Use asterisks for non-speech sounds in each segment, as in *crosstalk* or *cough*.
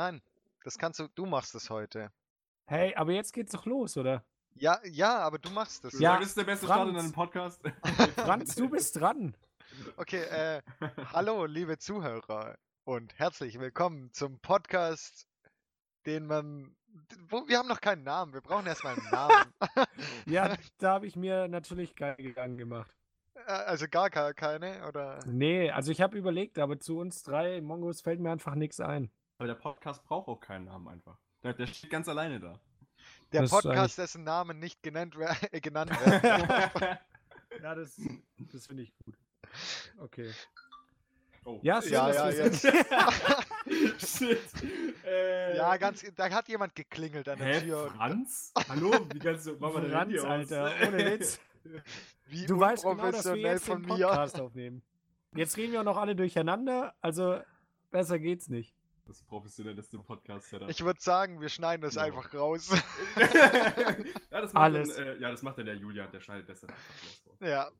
Nein, das kannst du, du machst es heute. Hey, aber jetzt geht's doch los, oder? Ja, ja, aber du machst es. Ja, das ist der beste Start in Franz. einem Podcast. *laughs* Franz, du bist dran. Okay, äh, hallo, liebe Zuhörer und herzlich willkommen zum Podcast, den man. Wo, wir haben noch keinen Namen, wir brauchen erstmal einen Namen. *laughs* Ja, *laughs* da habe ich mir natürlich keine Gedanken gemacht. Äh, also gar ke- keine, oder? Nee, also ich habe überlegt, aber zu uns drei Mongos fällt mir einfach nichts ein. Aber der Podcast braucht auch keinen Namen einfach. Der, der steht ganz alleine da. Der Das Podcast, dessen Namen nicht genannt, äh, *laughs* genannt *laughs* wird. *laughs* Ja, das, das finde ich gut. Okay. Oh. Ja, schön, Ja, ja, jetzt. Shit. Äh, ja, ganz, da hat jemand geklingelt an der Hä, Tür. Franz? Hallo? Wie kannst du... Mach mal dein Handy. Alter, ohne Witz. Wie Du weißt genau, dass wir jetzt von den mir. Podcast aufnehmen. Jetzt reden wir auch noch alle durcheinander, also besser geht's nicht. Das professionellste Podcast-Setup. Ich würde sagen, wir schneiden das Ja. einfach raus. *laughs* ja, das macht Alles. Dann, äh, ja, das macht dann der Julian, der schneidet das dann einfach raus. ja.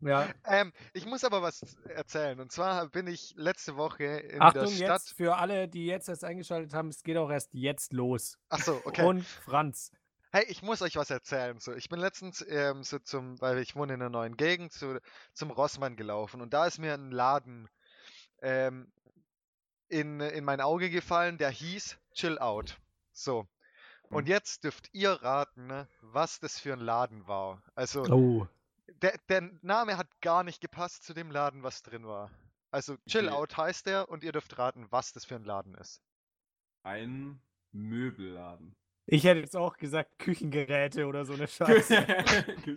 Ja, Ähm, ich muss aber was erzählen. Und zwar bin ich letzte Woche in Achtung der Stadt. jetzt für alle, die jetzt erst eingeschaltet haben, es geht auch erst jetzt los. Achso, okay. Und Franz. Hey, ich muss euch was erzählen. So, ich bin letztens ähm, so zum, weil ich wohne in einer neuen Gegend, zu, zum Rossmann gelaufen und da ist mir ein Laden ähm, in, in mein Auge gefallen, der hieß Chill Out. So. Und Mhm. jetzt dürft ihr raten, ne, was das für ein Laden war. Also, Oh. der, der Name hat gar nicht gepasst zu dem Laden, was drin war. Also, Chill Okay. Out heißt der und ihr dürft raten, was das für ein Laden ist. Ein Möbelladen. Ich hätte jetzt auch gesagt Küchengeräte oder so eine Scheiße. *laughs*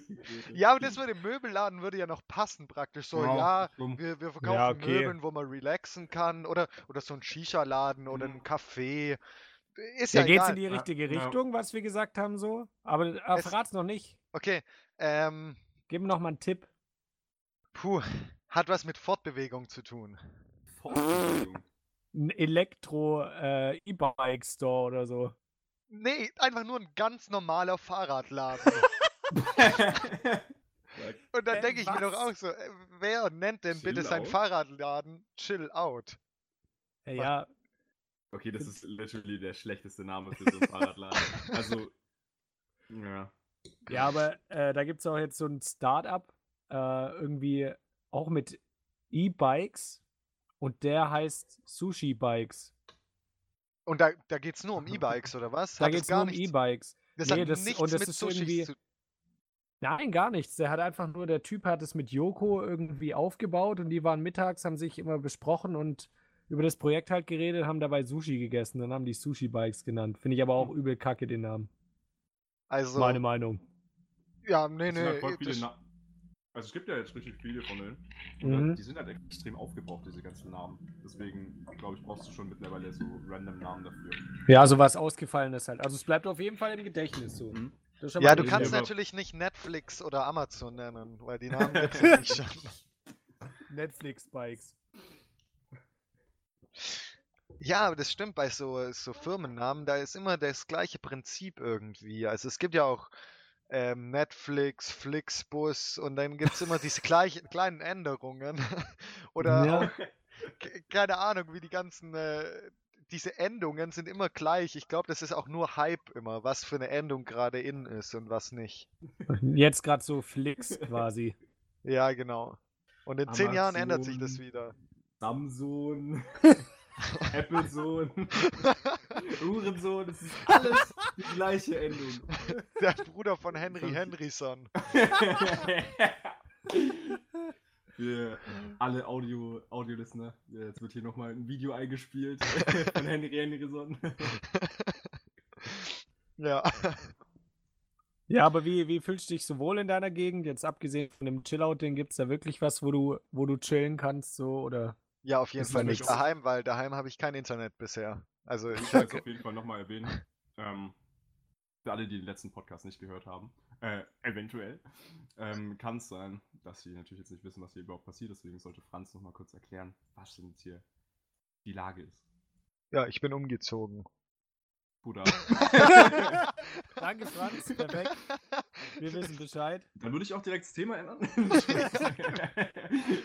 *laughs* Ja, aber das würde im Möbelladen würde ja noch passen praktisch. So, ja, dumm. wir, wir verkaufen Ja, okay. Möbeln, wo man relaxen kann. Oder, oder so ein Shisha-Laden oder ein Mhm. Café. Ist Ja, ja, geht's egal. in die richtige Ja. Richtung, was wir gesagt haben, so? Aber äh, Es- verrat's noch nicht. Okay, ähm, Gib mir noch mal einen Tipp. puh, hat was mit Fortbewegung zu tun. Fortbewegung. Ein Elektro-E-Bike-Store oder so. Nee, einfach nur ein ganz normaler Fahrradladen. *laughs* *laughs* Und dann Äh, denke ich mir doch was? auch so, äh, wer nennt denn bitte Chill sein Out? Fahrradladen Chill Out? Ja, ja, Okay, das ist literally der schlechteste Name für so einen *laughs* Fahrradladen. Also, ja. ja aber äh, da gibt's auch jetzt so ein Start-up, äh, irgendwie auch mit E-Bikes. Und der heißt Sushi Bikes. Und da, da geht es nur um *laughs* E-Bikes, oder was? Da das geht's nur um E-Bikes. Das Nee, hat das- nichts und das mit ist irgendwie- zu Nein, gar nichts. Der hat einfach nur, der Typ hat es mit Yoko irgendwie aufgebaut und die waren mittags, haben sich immer besprochen und über das Projekt halt geredet, haben dabei Sushi gegessen. Dann haben die Sushi Bikes genannt. Finde ich aber auch übel kacke, den Namen. Also, Meine Meinung. ja, nee, Es sind halt nee. voll viele das- also es gibt ja jetzt richtig viele von denen. Und Mhm. die sind halt extrem aufgebraucht, diese ganzen Namen. Deswegen, glaube ich, brauchst du schon mittlerweile so random Namen dafür. Ja, so was Ausgefallenes halt. Also es bleibt auf jeden Fall im Gedächtnis so. Mhm. Ja, du kannst natürlich nicht Netflix oder Amazon nennen, weil die Namen *laughs* gibt es nicht schon. Netflix Bikes. Ja, aber das stimmt bei so, so Firmennamen, da ist immer das gleiche Prinzip irgendwie. Also es gibt ja auch ähm, Netflix, Flixbus und dann gibt es immer diese *laughs* gleichen kleinen Änderungen. *laughs* Oder Ja. auch, ke- keine Ahnung, wie die ganzen, äh, diese Endungen sind immer gleich. Ich glaube, das ist auch nur Hype immer, was für eine Endung gerade in ist und was nicht. Jetzt gerade so Flix quasi. Ja, genau. Und in *laughs* zehn Jahren ändert sich das Amazon. wieder. Samson, *laughs* Applesohn, Uhrensohn, *laughs* das ist alles die gleiche Endung. Der Bruder von Henry Henryson. Für *laughs* alle Audio, Audio-Listener, jetzt wird hier nochmal ein Video eingespielt von Henry Henryson. Ja. Ja, aber wie, wie fühlst du dich so wohl in deiner Gegend? Jetzt abgesehen von dem Chillout-Ding, gibt es da wirklich was, wo du, wo du chillen kannst, so oder? Ja, auf jeden Fall ja nicht daheim, weil daheim habe ich kein Internet bisher. Also Ich will es auf jeden Fall nochmal erwähnen. Ähm, für alle, die den letzten Podcast nicht gehört haben, äh, eventuell, ähm, kann es sein, dass sie natürlich jetzt nicht wissen, was hier überhaupt passiert. Deswegen sollte Franz nochmal kurz erklären, was denn jetzt hier die Lage ist. ja, ich bin umgezogen. Bruder. *laughs* Danke, Franz. Perfekt. Wir wissen Bescheid. Dann würde ich auch direkt das Thema ändern. *laughs* *laughs*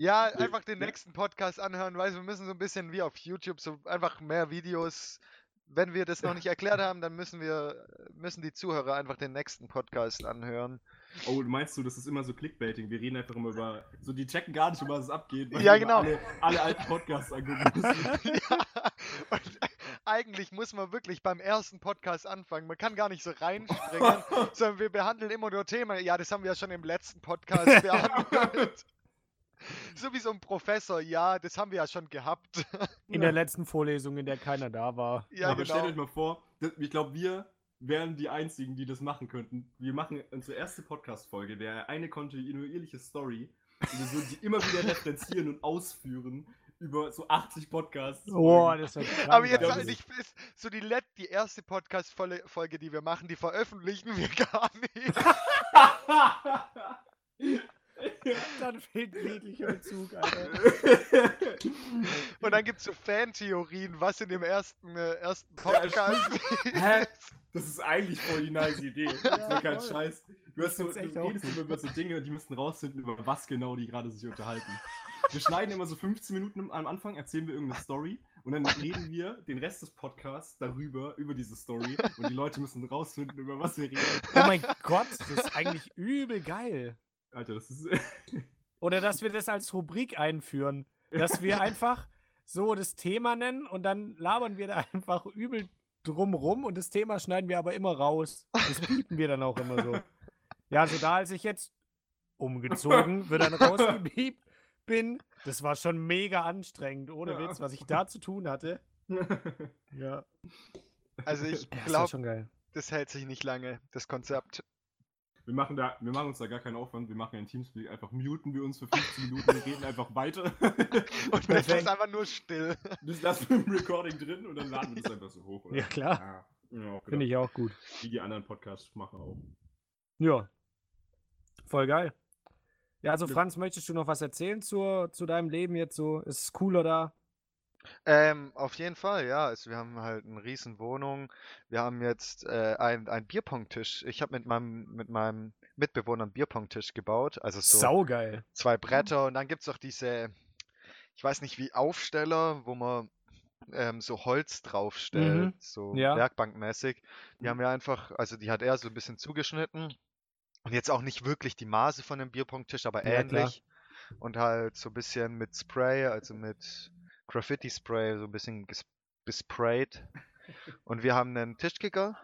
Ja, einfach den nächsten Podcast anhören, weil wir müssen so ein bisschen wie auf YouTube, so einfach mehr Videos. Wenn wir das noch nicht erklärt haben, dann müssen wir, müssen die Zuhörer einfach den nächsten Podcast anhören. Oh, meinst du, das ist immer so Clickbaiting? Wir reden einfach immer über. So, die checken gar nicht, um was es abgeht. Ja, genau. Alle, alle alten Podcasts angucken müssen. *laughs* ja, und eigentlich muss man wirklich beim ersten Podcast anfangen. Man kann gar nicht so reinspringen, *laughs* sondern wir behandeln immer nur Themen. Ja, das haben wir ja schon im letzten Podcast *laughs* behandelt. So wie so ein Professor, ja, das haben wir ja schon gehabt. In der letzten Vorlesung, in der keiner da war. Ja, Aber stellt genau. euch mal vor, ich glaube, wir wären die Einzigen, die das machen könnten. Wir machen unsere erste Podcast-Folge, wäre eine kontinuierliche Story. Und wir würden die immer wieder referenzieren und ausführen über so 80 Podcasts. Oh, das wird Aber jetzt Ja, halt das- nicht fest, so die, let die erste Podcast-Folge, die wir machen, die veröffentlichen wir gar nicht. *laughs* *laughs* *laughs* Dann fehlt jeglicher Bezug, Alter. Und dann gibt es so Fantheorien, was in dem ersten, äh, ersten Podcast *laughs* Hä? Das ist eigentlich voll die nice Idee. Das ist Ja, mir kein voll. Scheiß. Du, hast so, du redest immer über so Dinge und die müssen rausfinden, über was genau die gerade sich unterhalten. Wir schneiden immer so 15 Minuten am Anfang, erzählen wir irgendeine Story und dann reden wir den Rest des Podcasts darüber, über diese Story und die Leute müssen rausfinden, über was wir reden. Oh mein Gott, das ist eigentlich übel geil. Alter, das ist. *laughs* Oder dass wir das als Rubrik einführen. *laughs* Dass wir einfach so das Thema nennen und dann labern wir da *laughs* einfach übel drumrum und das Thema schneiden wir aber immer raus. Das piepen wir dann auch immer so. Ja, also da, als ich jetzt umgezogen, wird dann rausgepiept bin, das war schon mega anstrengend, ohne Ja. Witz, was ich da zu tun hatte. Ja, Also ich glaube, schon geil. das hält sich nicht lange, das Konzept. Wir machen, da, wir machen uns da gar keinen Aufwand, wir machen ein Teamspeak, einfach muten wir uns für 15 Minuten und reden einfach weiter. *laughs* Und das ist einfach nur still. Das lassen wir im Recording drin und dann laden wir das einfach so hoch. Oder? Ja, klar. Ja, auch Finde ich auch gut. Wie die anderen Podcasts machen auch. Ja. Voll geil. Ja, also Ja. Franz, möchtest du noch was erzählen zur, zu deinem Leben jetzt so? Ist es cooler da? Ähm, auf jeden Fall, ja. Also wir haben halt eine riesen Wohnung. Wir haben jetzt äh, einen, einen Bierpongtisch. Ich habe mit meinem, mit meinem Mitbewohner einen Bierpongtisch gebaut. Also so Saugeil. zwei Bretter und dann gibt es auch diese, ich weiß nicht wie, Aufsteller, wo man ähm, so Holz draufstellt, Mhm. so Ja. werkbankmäßig. Die haben wir einfach, also die hat er so ein bisschen zugeschnitten. Und jetzt auch nicht wirklich die Maße von dem Bierpongtisch, aber Ja, klar. ähnlich. Und halt so ein bisschen mit Spray, also mit Graffiti-Spray, so ein bisschen ges gesprayt. Und wir haben einen Tischkicker.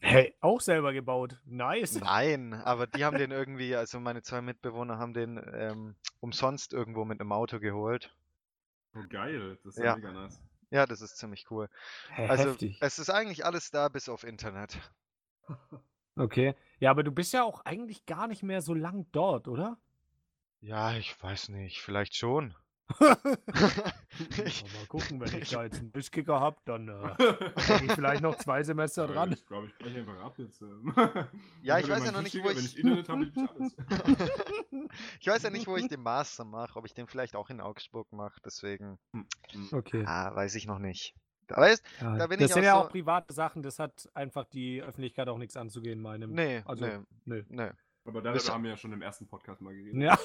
Hey, auch selber gebaut. Nice. Nein, aber die haben den irgendwie, also meine zwei Mitbewohner haben den ähm, umsonst irgendwo mit einem Auto geholt. Oh, geil. Das ist ja, Ja. mega nice. Ja, das ist ziemlich cool. Hey, Also heftig. es ist eigentlich alles da bis auf Internet. *laughs* Okay. Ja, aber du bist ja auch eigentlich gar nicht mehr so lang dort, oder? Ja, ich weiß nicht, vielleicht schon. Ich, mal gucken, wenn ich da jetzt einen Tischkicker habe, dann äh, *laughs* bin ich vielleicht noch zwei Semester Ja, dran. Ich glaube, ich breche einfach ab jetzt. ähm. *laughs* Ja, Ich ich weiß ja noch nicht, wo Wenn ich- ich Internet *laughs* habe, ich alles. ich weiß ja nicht, wo ich den Master mache, ob ich den vielleicht auch in Augsburg mache, deswegen Hm, hm. Okay. ah, weiß ich noch nicht. Da weißt, Ja, da bin das ich sind auch ja so- auch private Sachen, das hat einfach die Öffentlichkeit auch nichts anzugehen, meinem. nee, Also, nee, nö. nee. Aber darüber haben wir ja schon im ersten Podcast mal geredet. Ja.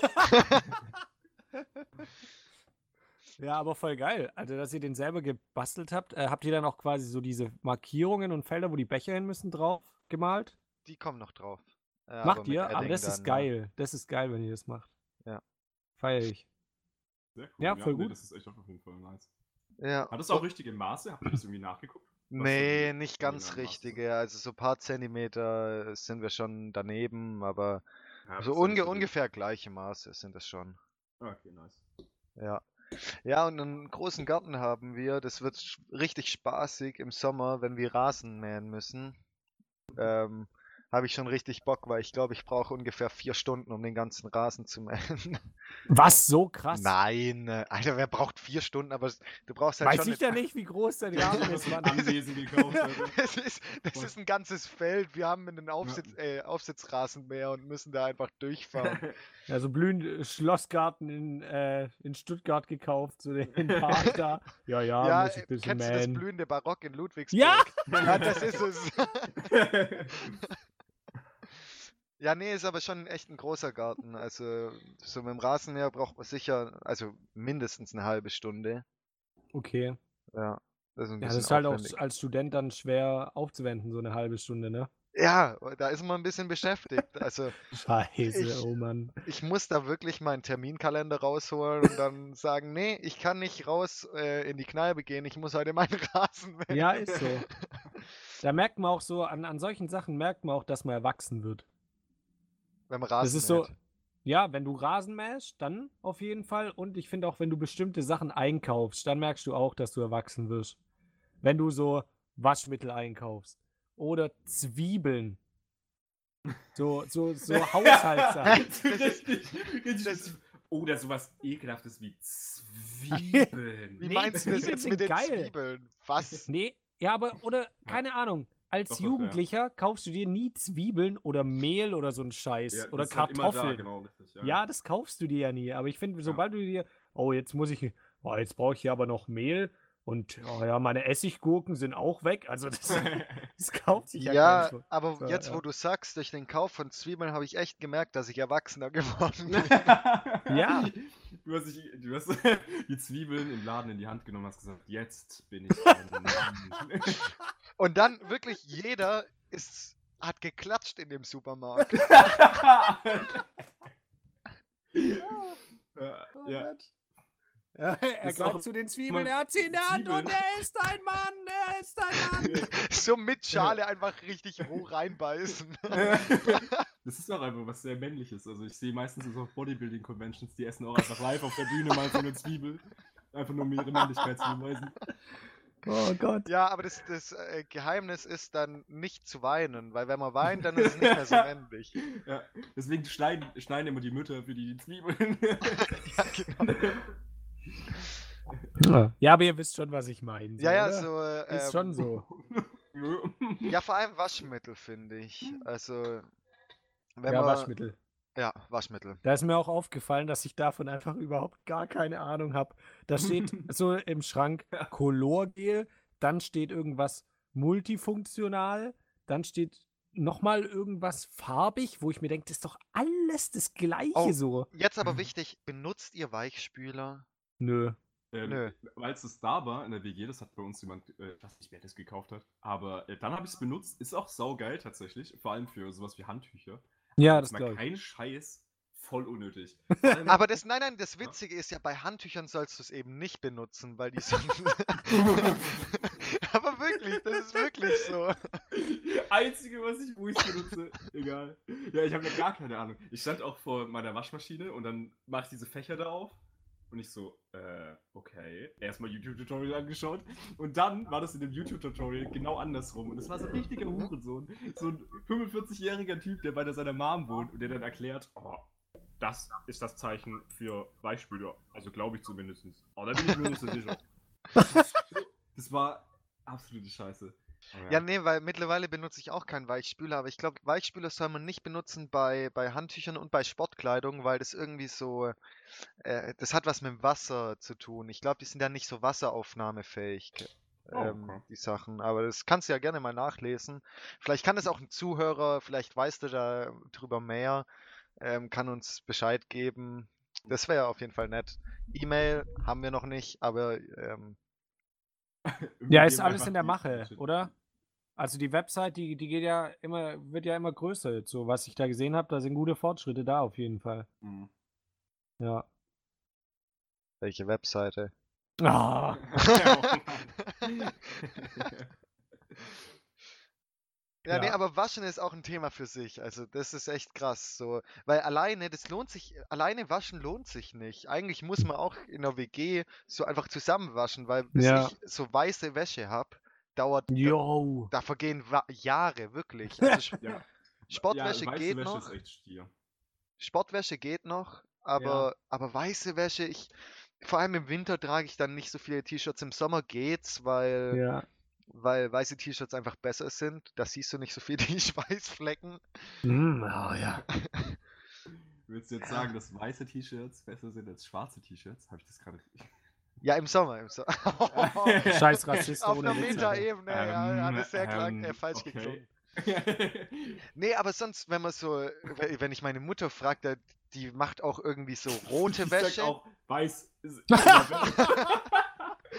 Ja, aber voll geil. Also, dass ihr den selber gebastelt habt. Äh, habt ihr dann auch quasi so diese Markierungen und Felder, wo die Becher hin müssen, drauf gemalt? Die kommen noch drauf. Äh, aber Macht mit ihr? Aber das ist dann, ja. geil. Das ist geil, wenn ihr das macht. Ja. Feier ich. Sehr Ja, voll nee, gut. Das ist echt auf jeden Fall nice. Ja. Hat es auch richtige Maße? Habt ihr das irgendwie nachgeguckt? Was Nee, nicht ganz richtige. Also so ein paar Zentimeter sind wir schon daneben, aber Ja, das so ja unge ungefähr gleiche Maße sind es schon. Okay, nice. Ja. Ja, und einen großen Garten haben wir. Das wird richtig spaßig im Sommer, wenn wir Rasen mähen müssen. Ähm, habe ich schon richtig Bock, weil ich glaube, ich brauche ungefähr vier Stunden, um den ganzen Rasen zu *laughs* mähen. Was? So krass? Nein, äh, Alter, wer braucht vier Stunden? Aber du brauchst halt Weiß schon ich ja nicht, wie groß dein *laughs* du ist, Mann. Anwesen gekauft, Alter. Das ist, das ist ein ganzes Feld. Wir haben einen Aufsitz, äh, Aufsitzrasenmäher und müssen da einfach durchfahren. *laughs* Ja, so blühend Schlossgarten in, äh, in Stuttgart gekauft, so den Park da. Ja, ja, ja, muss ich äh, ein bisschen kennst du das mähen. blühende Barock in Ludwigsburg? Ja! ja, das ist es. Ja, nee, ist aber schon echt ein großer Garten. Also so mit dem Rasenmäher braucht man sicher, also mindestens eine halbe Stunde. Okay. Ja, das ist Ja, das ist halt auch als Student dann schwer aufzuwenden, so eine halbe Stunde, ne? Ja, da ist man ein bisschen beschäftigt. Also *laughs* Scheiße, Ich- oh Mann. ich muss da wirklich meinen Terminkalender rausholen und dann sagen, nee, ich kann nicht raus äh, in die Kneipe gehen, ich muss heute meinen *laughs* Rasen mähen. Ja, ist so. *laughs* Da merkt man auch so, an, an solchen Sachen merkt man auch, dass man erwachsen wird. Beim Rasen Das ist so, ja, wenn du Rasen mähst, dann auf jeden Fall. Und ich finde auch, wenn du bestimmte Sachen einkaufst, dann merkst du auch, dass du erwachsen wirst. Wenn du so Waschmittel einkaufst oder Zwiebeln. So, so, so *laughs* Haushaltssachen. das- Oder sowas ekelhaftes wie *laughs* Zwiebeln. Wie Nee, meinst du das jetzt mit den geil. Zwiebeln? Was? Nee, ja, aber, oder, keine Ahnung. Als Doch, doch, ja. Jugendlicher kaufst du dir nie Zwiebeln oder Mehl oder so einen Scheiß. Ja, oder ist halt da, Kartoffeln. genau, richtig, ja. Ja, das kaufst du dir ja nie. Aber ich finde, sobald du dir, oh, jetzt muss ich, oh, jetzt brauche ich hier aber noch Mehl und oh ja, meine Essiggurken sind auch weg. Also das, *laughs* das kauft sich ja, Ja, aber So, jetzt, ja. wo du sagst, durch den Kauf von Zwiebeln habe ich echt gemerkt, dass ich erwachsener *laughs* geworden *laughs* bin. Ja. Du hast, dich, du hast *laughs* die Zwiebeln im Laden in die Hand genommen und hast gesagt, jetzt bin ich ein Mann. *laughs* Und dann wirklich jeder ist, hat geklatscht in dem Supermarkt. ja, *laughs* Oh ja. Ja, er ist auch greift zu den Zwiebeln, er hat sie in der Hand Zwiebeln. und er ist ein Mann, er ist ein Mann. so mit Schale einfach richtig roh reinbeißen. Das ist auch einfach was sehr männliches. Also ich sehe meistens so auf Bodybuilding-Conventions, die essen auch einfach live auf der Bühne mal so eine Zwiebel. Einfach nur um ihre Männlichkeit zu beweisen. Oh Gott. Ja, aber das, das äh, Geheimnis ist dann nicht zu weinen, weil wenn man weint, dann ist es nicht mehr so *laughs* männlich. Ja, deswegen schneiden, schneiden immer die Mütter für die, die Zwiebeln. *laughs* Ja, genau. Ja, aber ihr wisst schon, was ich meine. Ja, ja, oder? so. äh, Ist ähm, schon so. *laughs* Ja, vor allem Waschmittel, finde ich. Also, wenn ja, man. Waschmittel. Ja, Waschmittel. Da ist mir auch aufgefallen, dass ich davon einfach überhaupt gar keine Ahnung habe. Da steht *laughs* so im Schrank Colorgel, dann steht irgendwas multifunktional, dann steht nochmal irgendwas farbig, wo ich mir denke, das ist doch alles das Gleiche Oh. so. Jetzt aber wichtig, benutzt ihr Weichspüler? Nö. Äh, Nö. Weil es da war in der WG, das hat bei uns jemand, äh, ich weiß nicht, wer das gekauft hat, aber äh, dann habe ich es benutzt. Ist auch saugeil tatsächlich, vor allem für sowas wie Handtücher. Ja, das mal glaube ich. kein Scheiß, voll unnötig. *laughs* Aber das, nein, nein, das Witzige ist ja, bei Handtüchern sollst du es eben nicht benutzen, weil die *laughs* sind. *laughs* aber wirklich, das ist wirklich so. Einzige, was ich, wo ich benutze, egal. Ja, ich habe ja gar keine Ahnung. Ich stand auch vor meiner Waschmaschine und dann mache ich diese Fächer da auf und ich so, äh, okay. Erstmal YouTube-Tutorial angeschaut und dann war das in dem YouTube-Tutorial genau andersrum und es war so ein richtiger Hurensohn. So ein 45-jähriger Typ, der bei seiner Mom wohnt und der dann erklärt, oh, das ist das Zeichen für Weichspüler. Also glaube ich zumindest. Aber da bin ich mir nicht so sicher. *laughs* Das war absolute Scheiße. Aber Ja, nee, weil mittlerweile benutze ich auch keinen Weichspüler, aber ich glaube, Weichspüler soll man nicht benutzen bei, bei Handtüchern und bei Sportkleidung, weil das irgendwie so, äh, das hat was mit dem Wasser zu tun. Ich glaube, die sind ja nicht so wasseraufnahmefähig, Oh, ähm, okay. die Sachen. Aber das kannst du ja gerne mal nachlesen. Vielleicht kann es auch ein Zuhörer, vielleicht weißt du da drüber mehr, ähm, kann uns Bescheid geben. Das wäre auf jeden Fall nett. E-Mail haben wir noch nicht, aber ähm, Ja, ist alles in der Mache, oder? Also die Website, die, die geht ja immer, wird ja immer größer. So, was ich da gesehen habe, da sind gute Fortschritte da auf jeden Fall. Mhm. Ja. welche Webseite? Ah, *laughs* *laughs* *laughs* Ja, nee, Ja. aber Waschen ist auch ein Thema für sich. Also das ist echt krass. So, weil alleine, das lohnt sich, alleine waschen lohnt sich nicht. Eigentlich muss man auch in der WG so einfach zusammen waschen, weil bis Ja. ich so weiße Wäsche hab, dauert, da, yo. da vergehen Wa Jahre, wirklich. Also *laughs* ja. Sportwäsche geht Wäsche noch, ist echt Stier. Sportwäsche geht noch, aber, aber weiße Wäsche, ich, vor allem im Winter trage ich dann nicht so viele T-Shirts. Im Sommer geht's, weil, Ja. Weil weiße T-Shirts einfach besser sind. Da siehst du nicht so viel *laughs* die Schweißflecken. Mm, oh, ja. *laughs* Würdest du jetzt sagen, dass weiße T-Shirts besser sind als schwarze T-Shirts? Habe ich das gerade richtig? *laughs* Ja, im Sommer, im Sommer. Scheiß Rassist Auf einer. Metaebene, ja, hat es sehr klar, Ähm, äh, falsch okay. geklungen. Nee, aber sonst, wenn man so, we- wenn ich meine Mutter frage, die macht auch irgendwie so rote Ich sag Wäsche. auch, weiß ist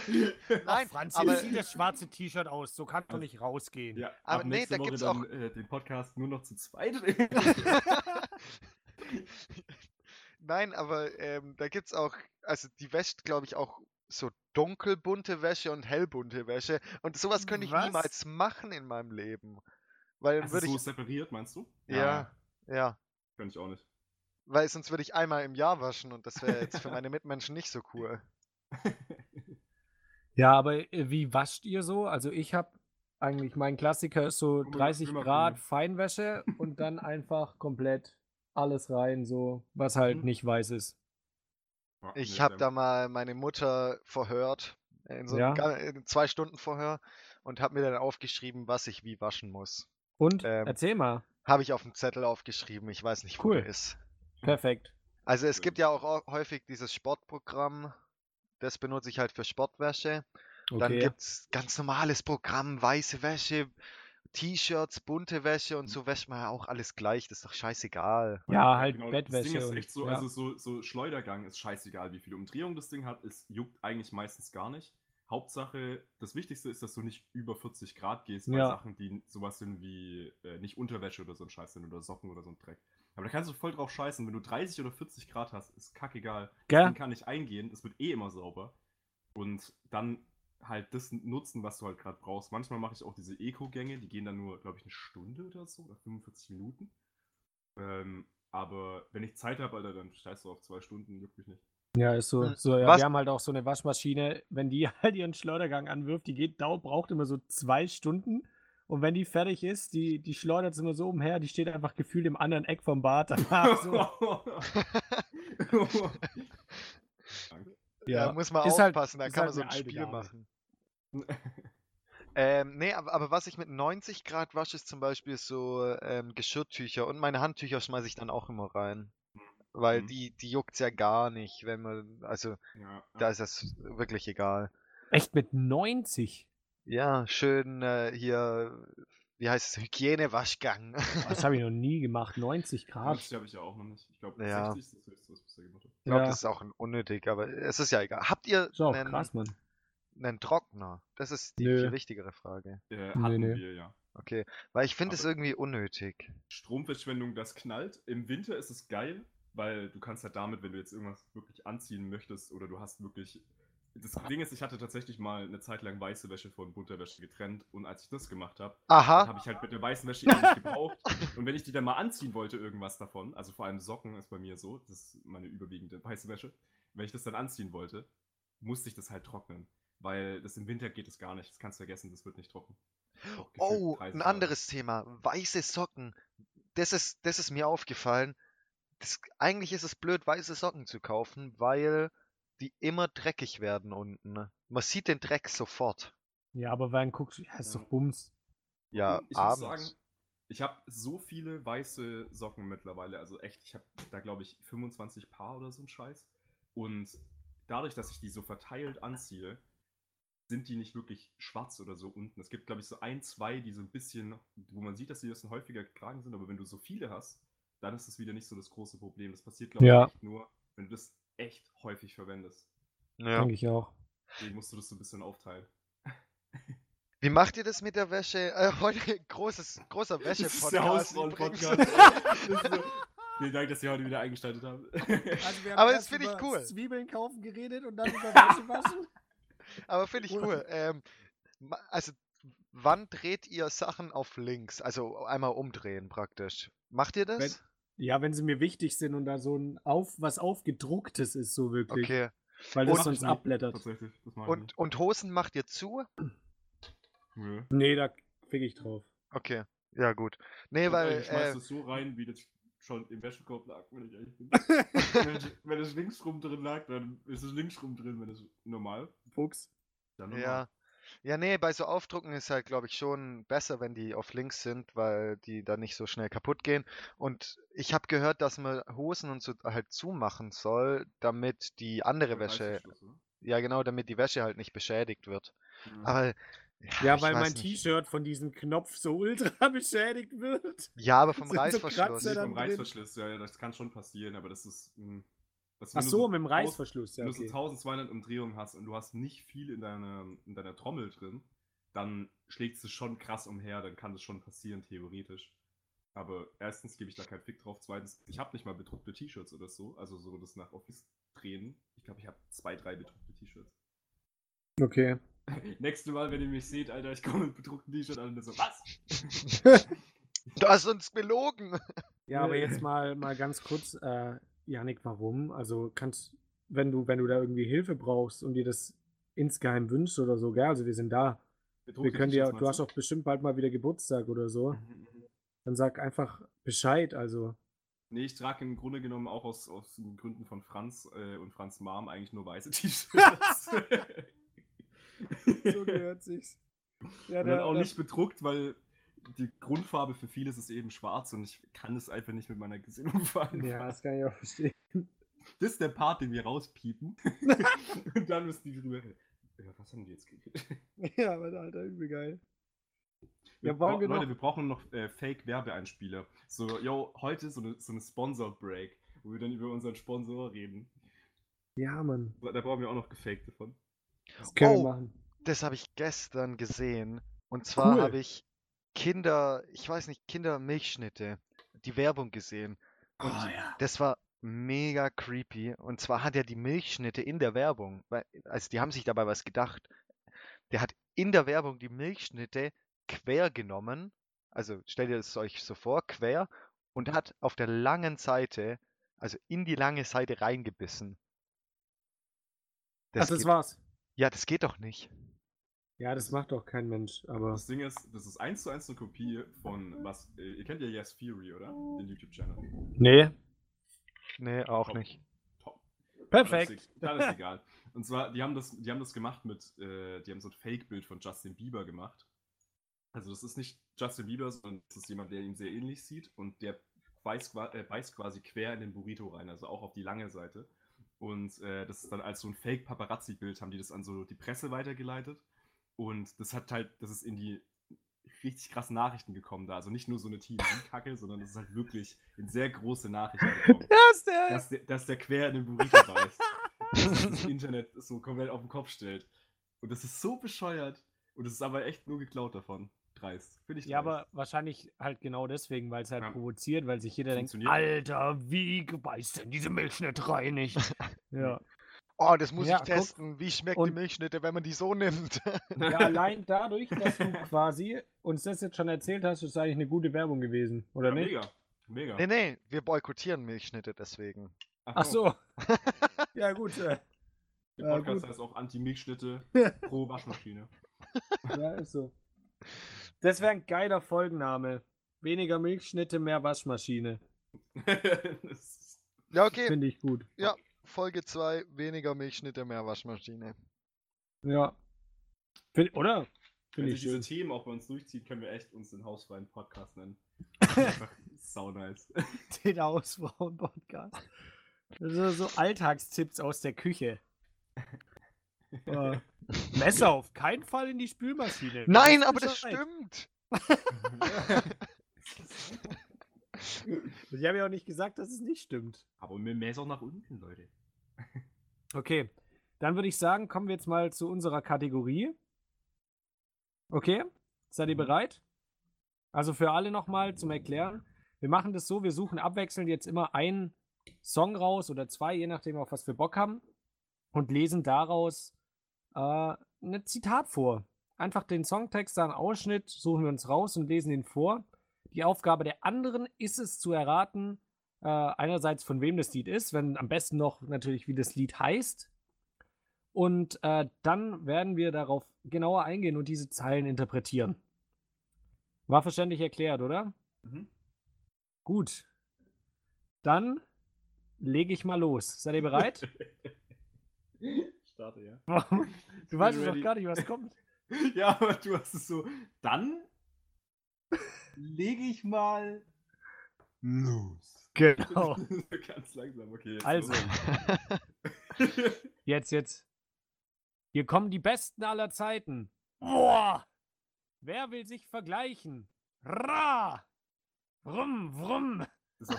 *laughs* Nein, Franzi, aber- zieh das schwarze T-Shirt aus, so kann doch nicht rausgehen. Ja, Aber ab nee, da Woche gibt's dann, auch- äh, den Podcast nur noch zu zweit. *laughs* Nein, aber ähm, da gibt's auch, also die wäscht, glaube ich, auch so dunkelbunte Wäsche und hellbunte Wäsche. Und sowas könnte ich Was? niemals machen in meinem Leben. Weil dann Also würde so ich. separiert, meinst du? Ja, ja. Kann ich auch nicht. Weil sonst würde ich einmal im Jahr waschen und das wäre jetzt für meine Mitmenschen nicht so cool. *laughs* Ja, aber äh, wie wascht ihr so? Also ich habe eigentlich, mein Klassiker ist so Guck mal, 30 Schwimmerbrille. Grad Feinwäsche und dann einfach komplett alles rein, so was halt Mhm. nicht weiß ist. Ich habe da mal meine Mutter verhört, in so Ja? einem zwei Stunden Verhör und habe mir dann aufgeschrieben, was ich wie waschen muss. Und Ähm, erzähl mal. Habe ich auf dem Zettel aufgeschrieben, ich weiß nicht, wo Cool. der ist. Perfekt. Also es gibt ja auch au- häufig dieses Sportprogramm, das benutze ich halt für Sportwäsche. Dann Okay. gibt's ganz normales Programm, weiße Wäsche, T-Shirts, bunte Wäsche und so wäscht man ja auch alles gleich, das ist doch scheißegal. Ja, halt genau, Das Ding Bettwäsche. ist echt so, ja. also so, so Schleudergang ist scheißegal, wie viele Umdrehungen das Ding hat. Es juckt eigentlich meistens gar nicht. Hauptsache, das Wichtigste ist, dass du nicht über 40 Grad gehst bei Ja. Sachen, die sowas sind wie äh, nicht Unterwäsche oder so ein Scheiß sind oder Socken oder so ein Dreck. Aber da kannst du voll drauf scheißen. Wenn du 30 oder 40 Grad hast, ist kackegal. Gell? Ding kann nicht eingehen, es wird eh immer sauber. Und dann halt das nutzen, was du halt gerade brauchst. Manchmal mache ich auch diese Eco-Gänge, die gehen dann nur, glaube ich, eine Stunde oder so, oder 45 Minuten. Ähm, aber wenn ich Zeit habe, Alter, dann scheiß du auf zwei Stunden, juckt mich nicht. Ja, ist so. Hm. so ja, wir haben halt auch so eine Waschmaschine, wenn die *laughs* halt ihren Schleudergang anwirft, die geht, dau braucht immer so zwei Stunden. Und wenn die fertig ist, die, die schleudert es immer so umher, die steht einfach gefühlt im anderen Eck vom Bad. danach *laughs* *laughs* so. *laughs* Da ja. muss man Ist halt- aufpassen, da ist kann halt man so ein Spiel Dame. machen. Ähm, nee, aber, aber was ich mit 90 Grad wasche, ist zum Beispiel so ähm, Geschirrtücher und meine Handtücher schmeiße ich dann auch immer rein. Weil Mhm. die, die juckt's ja gar nicht, wenn man, also ja, da ist das wirklich egal. Echt mit 90? Ja, schön äh, hier, wie heißt es, Hygienewaschgang. Das *laughs* habe ich noch nie gemacht. 90 Grad. 50 habe ich ja auch noch nicht. Ich glaube, Ja. 60 ist das höchste, was ich bisher gemacht habe. Ich glaube, Ja. das ist auch unnötig, aber es ist ja egal. Habt ihr auch einen, krass, einen Trockner? Das ist die Nö. viel wichtigere Frage. Äh, hatten nee. wir, ja. Okay, weil ich finde es irgendwie unnötig. Stromverschwendung, das knallt. Im Winter ist es geil, weil du kannst halt damit, wenn du jetzt irgendwas wirklich anziehen möchtest oder du hast wirklich. Das Ding ist, ich hatte tatsächlich mal eine Zeit lang weiße Wäsche von bunter Wäsche getrennt und als ich das gemacht habe, habe ich halt mit der weißen Wäsche eben nicht gebraucht. *laughs* Und wenn ich die dann mal anziehen wollte, irgendwas davon, also vor allem Socken ist bei mir so, das ist meine überwiegende weiße Wäsche, wenn ich das dann anziehen wollte, musste ich das halt trocknen. Weil das im Winter geht es gar nicht. Das kannst du vergessen, das wird nicht trocken. Oh, 30 ein anderes Thema. Weiße Socken. Das ist, das ist mir aufgefallen. Das, eigentlich ist es blöd, weiße Socken zu kaufen, weil die immer dreckig werden unten. ne? Man sieht den Dreck sofort. Ja, aber wer guckt, ja, ist Ja. doch Bums. Ja, ich muss abends. sagen, ich habe so viele weiße Socken mittlerweile. Also echt, ich habe da glaube ich 25 Paar oder so ein Scheiß. Und dadurch, dass ich die so verteilt anziehe, sind die nicht wirklich schwarz oder so unten. Es gibt, glaube ich, so ein, zwei, die so ein bisschen, wo man sieht, dass die ein bisschen häufiger getragen sind, aber wenn du so viele hast, dann ist das wieder nicht so das große Problem. Das passiert, glaube Ja. ich, nur, wenn du das echt häufig verwendest. ja. Denke ich auch. Deswegen musst du das so ein bisschen aufteilen. Wie macht ihr das mit der Wäsche? Äh, heute großes, großer Das ist der Wäsche-Podcast. *laughs* Das ist so- Vielen Dank, dass ihr heute wieder eingeschaltet habt. Also wir Aber das finde ich über cool. Zwiebeln kaufen geredet und dann über Wäsche waschen. *laughs* Aber finde ich cool. Ähm, also, wann dreht ihr Sachen auf links? Also einmal umdrehen praktisch. Macht ihr das? Ja, wenn sie mir wichtig sind und da so ein auf, was aufgedrucktes ist, so wirklich. Okay. Weil das Und- sonst abblättert. Tatsächlich, ich Und, und Hosen macht ihr zu? Nö. Nee, da fick ich drauf. Okay. Ja, gut. Nee, Und weil. ich schmeiß Äh, das so rein, wie das schon im Wäschekorb lag, wenn ich ehrlich bin. *laughs* wenn, es, wenn es links rum drin lag, dann ist es links rum drin, wenn es normal. Fuchs. Dann normal. ja. Ja, nee, bei so Aufdrucken ist halt, glaube ich, schon besser, wenn die auf links sind, weil die dann nicht so schnell kaputt gehen. Und ich habe gehört, dass man Hosen und so halt zumachen soll, damit die andere Der Wäsche, oder? ja genau, damit die Wäsche halt nicht beschädigt wird. Mhm. Aber Ja, ich weil mein. T-Shirt von diesem Knopf so ultra *laughs* beschädigt wird. Ja, aber vom *laughs* so Reißverschluss. Dann Vom. Reißverschluss, ja, ja, das kann schon passieren, aber das ist. mh, das, Ach wenn du so, mit dem Reißverschluss, ja, Wenn du so okay. 1200 Umdrehungen hast und du hast nicht viel in deiner, in deiner Trommel drin, dann schlägst du schon krass umher, dann kann das schon passieren, theoretisch. Aber erstens gebe ich da keinen Fick drauf. Zweitens, ich habe nicht mal bedruckte T-Shirts oder so. Also so das nach Office drehen. Ich glaube, ich habe zwei, drei bedruckte T-Shirts. Okay. *laughs* Nächstes Mal, wenn ihr mich seht, Alter, ich komme mit bedruckten T-Shirt an und so, was? *laughs* Du hast uns belogen. Ja, aber jetzt mal, mal ganz kurz, äh, Janik, warum? Also kannst, wenn du, wenn du da irgendwie Hilfe brauchst und dir das insgeheim wünschst oder so, gell? Also wir sind da. Wir können dir, du hast auch bestimmt bald mal wieder Geburtstag oder so. Mhm, mhm. Dann sag einfach Bescheid, also. Nee, ich trage im Grunde genommen auch aus, aus den Gründen von Franz äh, und Franz Mom eigentlich nur weiße T-Shirts. *laughs* So gehört sich's. Ja, und dann auch nicht bedruckt, weil die Grundfarbe für viele ist eben schwarz und ich kann es einfach nicht mit meiner Gesinnung vereinbaren. Ja, das kann ich auch verstehen. Das ist der Part, den wir rauspiepen. *laughs* und dann müssen die drüber. Ja, was haben die jetzt geredet? Ja, aber Alter, übel geil. Wir Ja, wir Leute, noch- wir brauchen noch äh, Fake-Werbeeinspieler. So, yo, heute so eine, so eine Sponsor-Break, wo wir dann über unseren Sponsor reden. Ja, Mann. Da brauchen wir auch noch gefakte von. Das können Oh. wir machen. Das habe ich gestern gesehen. Und zwar Cool. habe ich Kinder, ich weiß nicht, Kindermilchschnitte, die Werbung gesehen. Und Oh, ja. das war mega creepy. Und zwar hat er die Milchschnitte in der Werbung, also die haben sich dabei was gedacht. Der hat in der Werbung die Milchschnitte quer genommen. Also stellt ihr es euch so vor, quer. Und hat auf der langen Seite, also in die lange Seite reingebissen. Ach, das geht, war's. ja, das geht doch nicht. Ja, das macht doch kein Mensch, aber. Das Ding ist, das ist eins zu eins eine Kopie von was. Äh, ihr kennt ja Yes Theory, oder? Den YouTube-Channel. Nee. Nee, auch Top. nicht. Top. Perfekt. Dann ist, egal. Und zwar, die haben das, die haben das gemacht mit, äh, die haben so ein Fake-Bild von Justin Bieber gemacht. Also das ist nicht Justin Bieber, sondern das ist jemand, der ihm sehr ähnlich sieht und der beißt, äh, beißt quasi quer in den Burrito rein, also auch auf die lange Seite. Und äh, das ist dann als so ein Fake-Paparazzi-Bild, haben die das an so die Presse weitergeleitet. Und das hat halt, das ist in die richtig krassen Nachrichten gekommen da. Also nicht nur so eine TV-Kacke, *laughs* sondern das ist halt wirklich in sehr große Nachrichten *laughs* gekommen Ja, ist der. dass der, dass der quer in den Burrito beißt. dass das *laughs* Internet so komplett auf den Kopf stellt. Und das ist so bescheuert. Und es ist aber echt nur geklaut davon. Dreist. Finde ich Ja, dreist. aber wahrscheinlich halt genau deswegen, weil es halt Ja. provoziert, weil sich jeder denkt. Alter, wie beißt denn diese Milchschnitt rein nicht? ja. Oh, das muss Ja, ich guck. testen. Wie schmeckt die Und- Milchschnitte, wenn man die so nimmt? *laughs* ja, allein dadurch, dass du quasi uns das jetzt schon erzählt hast, ist eigentlich eine gute Werbung gewesen, oder ja, nicht? mega. Mega. nee, nee, wir boykottieren Milchschnitte deswegen. Ach so. *laughs* ja, gut. Äh, Der Ja, Podcast gut. heißt auch Anti-Milchschnitte *laughs* pro Waschmaschine. ja, ist so. Das wäre ein geiler Folgenname. Weniger Milchschnitte, mehr Waschmaschine. das Ja, okay. Finde ich gut. Ja, Folge 2, weniger Milchschnitte, mehr Waschmaschine. Ja. Find, oder? wenn Finde sich ich diese schön. Themen auch bei uns durchzieht, können wir echt uns den hausfreien Podcast nennen. *laughs* Einfach sau nice. *laughs* Den Hausfrauen-Podcast. Das sind so Alltagstipps aus der Küche. *laughs* Äh, Messer auf keinen Fall in die Spülmaschine. Nein, Das aber ist das Fischerei. stimmt. *laughs* Ich habe ja auch nicht gesagt, dass es nicht stimmt. aber mit dem Messer nach unten, Leute. *laughs* Okay, dann würde ich sagen, kommen wir jetzt mal zu unserer Kategorie. Okay, seid ihr Mhm. bereit? Also für alle nochmal zum Erklären. Wir machen das so, wir suchen abwechselnd jetzt immer einen Song raus oder zwei, je nachdem, auf was wir Bock haben, und lesen daraus äh, ein Zitat vor. Einfach den Songtext, einen Ausschnitt, suchen wir uns raus und lesen ihn vor. Die Aufgabe der anderen ist es zu erraten, äh, einerseits von wem das Lied ist, wenn am besten noch natürlich, wie das Lied heißt. Und äh, dann werden wir darauf genauer eingehen und diese Zeilen interpretieren. War verständlich erklärt, oder? Mhm. Gut. Dann lege ich mal los. Seid ihr bereit? *laughs* Starte, ja. *laughs* du weißt doch gar nicht, was kommt. *laughs* Ja, aber du hast es so. Dann lege ich mal los. Genau. *laughs* Ganz langsam, okay. Jetzt Also. *laughs* Jetzt, jetzt. Hier kommen die Besten aller Zeiten. Boah! Wer will sich vergleichen? Ra! Brumm, brumm.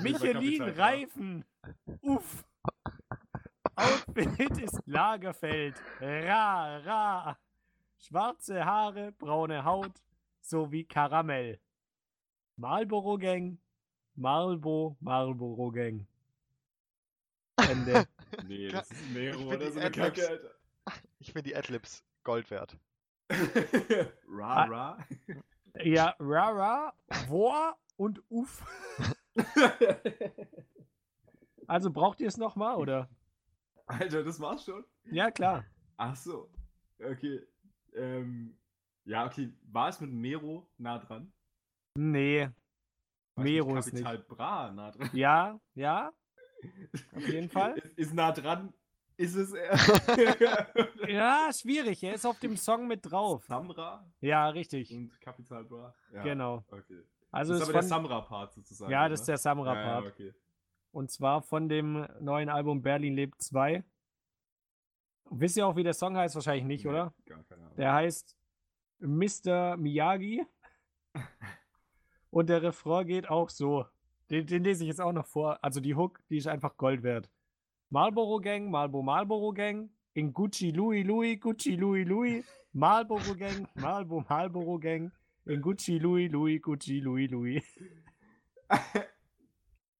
Michelin. Reifen. Uff. Outfit ist Lagerfeld. Ra, ra. Schwarze Haare, braune Haut sowie Karamell. Marlboro Gang. Marlbo, Marlboro Gang. Ende. *laughs* Nee, das ist Nero ich oder so eine Kacke, Alter. Ich finde die Adlibs Gold wert. *laughs* ra, Ah. ra. ja, ra, ra, Woa und Uff. *laughs* Also braucht ihr es nochmal, oder? Alter, das war's schon? Ja, klar. Ach so. Okay. Ähm, ja, okay. War es mit Mero nah dran? Nee. Mero ist Kapital nicht. Bra nah dran? Ja, ja, *laughs* auf jeden Fall. Ist, ist nah dran. Ist es er? *laughs* Ja, schwierig. Er ist auf dem Song mit drauf. Samra Ja, richtig. und Kapital Bra? Ja, Genau. Okay. Also das ist aber von, der Samra-Part sozusagen. Ja, das ist oder? der Samra Ja, ja, okay. Und zwar von dem neuen Album Berlin lebt 2. Wisst ihr auch, wie der Song heißt? Wahrscheinlich nicht, Nee, oder? Gar keine Ahnung. Der heißt Mr. Miyagi. *laughs* Und der Refrain geht auch so. Den, den lese ich jetzt auch noch vor. Also die Hook, die ist einfach Gold wert. Marlboro Gang, Marlboro Marlboro Gang. In Gucci Louis Louis, Gucci Louis Louis. Marlboro Gang, Marlboro Marlboro Gang. In Gucci Louis Louis, Gucci Louis Louis. *laughs*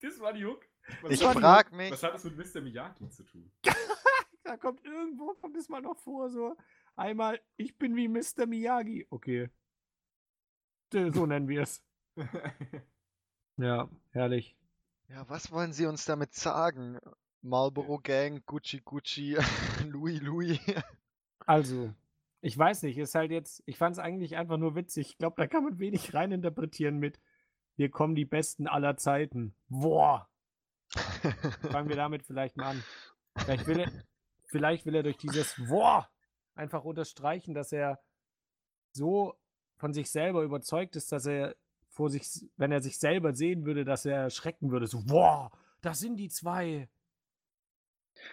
Das war die Hook? Was Ich hat- frag mich, Was hat das mit Mr. Miyagi zu tun? *laughs* Da kommt irgendwo, kommt es mal noch vor, so einmal, ich bin wie Mr. Miyagi. Okay. So nennen wir es. *laughs* Ja, herrlich. ja, was wollen sie uns damit sagen? Marlboro Gang, Gucci Gucci, *laughs* Louis Louis. Also, ich weiß nicht, ist halt jetzt, ich fand es eigentlich einfach nur witzig. Ich glaube, da kann man wenig reininterpretieren mit, hier kommen die Besten aller Zeiten. Boah, fangen wir damit vielleicht mal an. Vielleicht will er, vielleicht will er durch dieses Boah einfach unterstreichen, dass er so von sich selber überzeugt ist, dass er vor sich, wenn er sich selber sehen würde, dass er erschrecken würde. So, boah, das sind die zwei.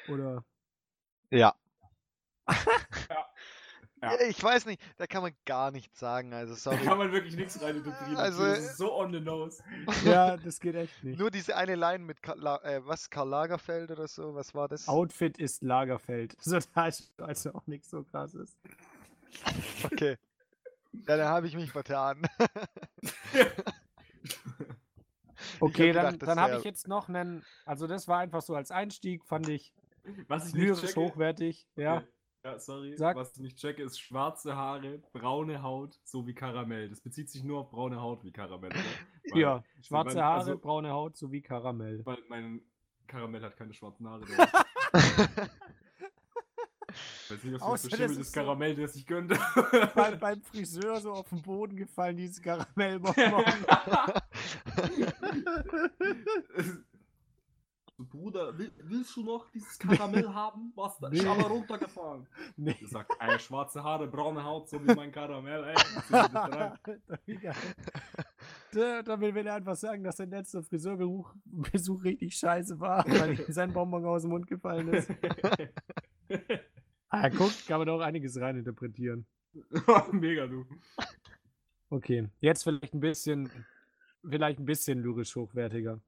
Oder Ja. Ja. Ja, Ich weiß nicht, da kann man gar nichts sagen. Also Da sorry. kann man wirklich nichts reininterpretieren. Also- das ist so on the nose. ja, das geht echt nicht. Nur diese eine Line mit Karl, äh, was Karl Lagerfeld oder so, was war das? Outfit ist Lagerfeld. *laughs* So, da ist also auch nichts so krasses. Okay. Ja, dann habe ich mich vertan. *laughs* Okay, gedacht, dann, dann habe ich jetzt noch einen. Also, das war einfach so als Einstieg, fand ich Was ich nicht lyrisch checke. hochwertig. Ja. Okay. Ja, sorry. Sag. Was ich nicht checke, ist schwarze Haare, braune Haut, so wie Karamell. Das bezieht sich nur auf braune Haut wie Karamell? *laughs* Weil- ja, schwarze mein- Haare, also- braune Haut sowie Karamell. Weil mein Karamell hat keine schwarzen Haare. *laughs* Der ich weiß nicht, Außer, es das verschimmeltes ist so- Karamell, das ich gönnte. Beim, beim Friseur so auf den Boden gefallen, dieses Karamellbonbon. *laughs* Bruder, will, willst du noch dieses Karamell haben? Was? Nee. ist aber runtergefahren. nee. Er sagt, ey, schwarze Haare, braune Haut, so wie mein Karamell, ey. zieh mir das rein. Alter, wie geil. Da, da will er einfach sagen, dass sein letzter Friseurbesuch Besuch richtig scheiße war, weil ihm sein Bonbon aus dem Mund gefallen ist. *laughs* Ah, guck, kann man auch einiges reininterpretieren. *laughs* Mega, du. Okay, jetzt vielleicht ein bisschen, vielleicht ein bisschen lyrisch hochwertiger.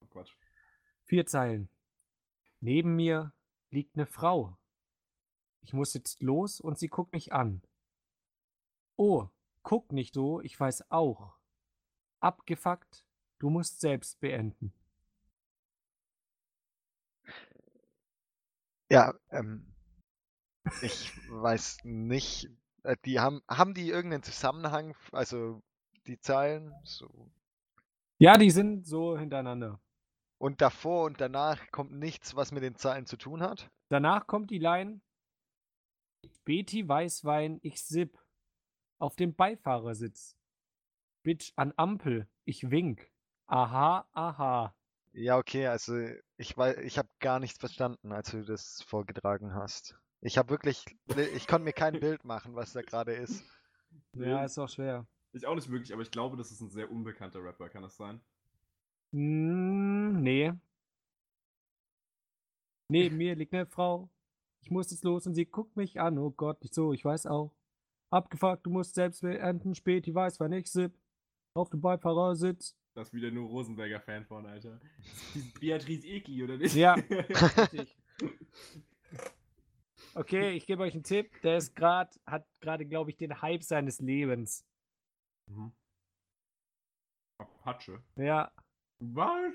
Oh, Quatsch. Vier Zeilen. Neben mir liegt eine Frau. Ich muss jetzt los und sie guckt mich an. Oh, guck nicht so, ich weiß auch. Abgefuckt, du musst selbst beenden. Ja, ähm, ich weiß nicht. Äh, Die haben, haben die irgendeinen Zusammenhang, also die Zeilen? So. Ja, die sind so hintereinander. Und davor und danach kommt nichts, was mit den Zeilen zu tun hat? Danach kommt die Line: Betty Weißwein, ich sipp. Auf dem Beifahrersitz. Bitch an Ampel, ich wink. Aha, aha. Ja, okay, also ich weiß, ich habe gar nichts verstanden, als du das vorgetragen hast. Ich habe wirklich, ich konnte mir kein Bild machen, was da gerade ist. Ja, ist auch schwer. Ich auch nicht wirklich, aber ich glaube, das ist ein sehr unbekannter Rapper, kann das sein? Hm, nee. Neben mir liegt eine Frau. Ich muss jetzt los und sie guckt mich an. Oh Gott, nicht so, ich weiß auch. Abgefuckt, du musst selbst beenden, spät, die weiß, wann ich sipp. Auf dem Beifahrersitz. Das ist wieder nur Rosenberger-Fan von, Alter. Ist *laughs* Beatrice Egli, oder nicht? Ja, *laughs* richtig. *laughs* Okay, ich gebe euch einen Tipp. Der ist gerade, hat gerade, glaube ich, den Hype seines Lebens. Mhm. Apache. Ja, Was?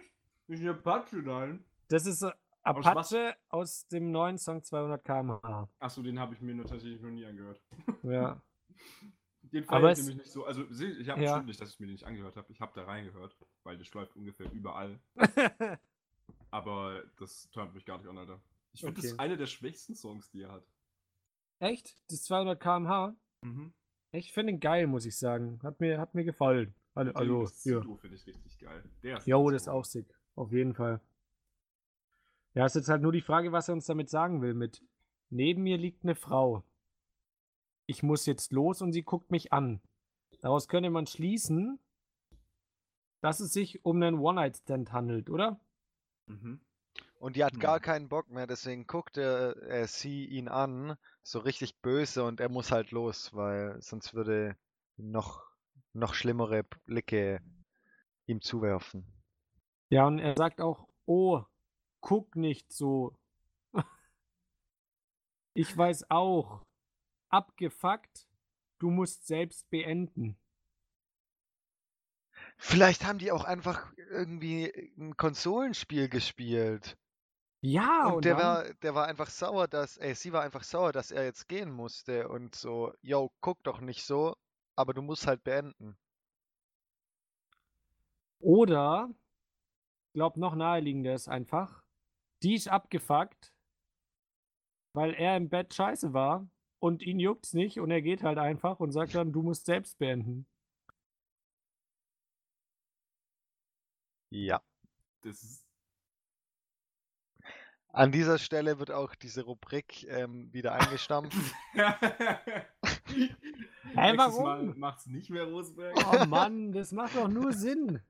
Nicht eine Apache, nein? das ist äh, Aus? Apache aus dem neuen Song 200 km/h. Achso, den habe ich mir nur tatsächlich noch nie angehört. Ja. *laughs* Den Aber feiere ich nämlich nicht so. Also, ich habe Ja. bestimmt nicht, dass ich mir den nicht angehört habe. Ich habe da reingehört, weil das läuft ungefähr überall. *laughs* Aber das turnt mich gar nicht an, Alter. Ich finde, das Okay. ist einer der schwächsten Songs, die er hat. Echt? Das 200 km/h? Mhm. Ich finde ihn geil, muss ich sagen. Hat mir, hat mir gefallen. Also, also das ja. Pseudo finde ich richtig geil. Der ist Jo, das ist auch sick. Auf jeden Fall. Ja, ist jetzt halt nur die Frage, was er uns damit sagen will mit Neben mir liegt eine Frau. Ich muss jetzt los und sie guckt mich an. Daraus könnte man schließen, dass es sich um einen One-Night-Stand handelt, oder? Mhm. Und die hat gar Hm. keinen Bock mehr, deswegen guckt er, äh, sie ihn an, so richtig böse und er muss halt los, weil sonst würde noch, noch schlimmere Blicke ihm zuwerfen. Ja, und er sagt auch, oh, guck nicht so. *laughs* ich weiß auch. Abgefuckt, du musst selbst beenden. Vielleicht haben die auch einfach irgendwie ein Konsolenspiel gespielt. Ja, und und der dann, war, der war einfach sauer, dass, äh, sie war einfach sauer, dass er jetzt gehen musste und so, yo, guck doch nicht so, aber du musst halt beenden. Oder, glaub noch naheliegender ist einfach, die ist abgefuckt, weil er im Bett scheiße war und ihn juckt's nicht und er geht halt einfach und sagt dann, du musst selbst beenden. Ja. Das ist. An dieser Stelle wird auch diese Rubrik ähm, wieder eingestampft. *laughs* Hä, Nächstes Mal warum? macht's nicht mehr Rosenberg. Oh Mann, das macht doch nur Sinn. *laughs*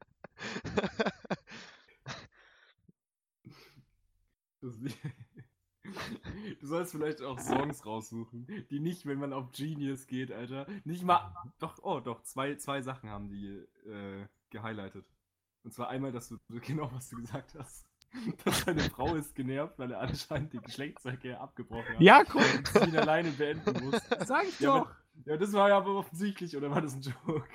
*laughs* Du sollst vielleicht auch Songs raussuchen, die nicht, wenn man auf Genius geht, Alter, nicht mal. Doch, oh, doch, zwei, zwei Sachen haben die äh, gehighlightet. Und zwar einmal, dass du genau, was du gesagt hast. *laughs* Dass seine Frau ist genervt, weil er anscheinend den Geschlechtsverkehr abgebrochen hat. Ja, guck, Und sie ihn alleine beenden muss. sag ich Ja, doch. aber, ja, das war ja aber offensichtlich, oder war das ein Joke?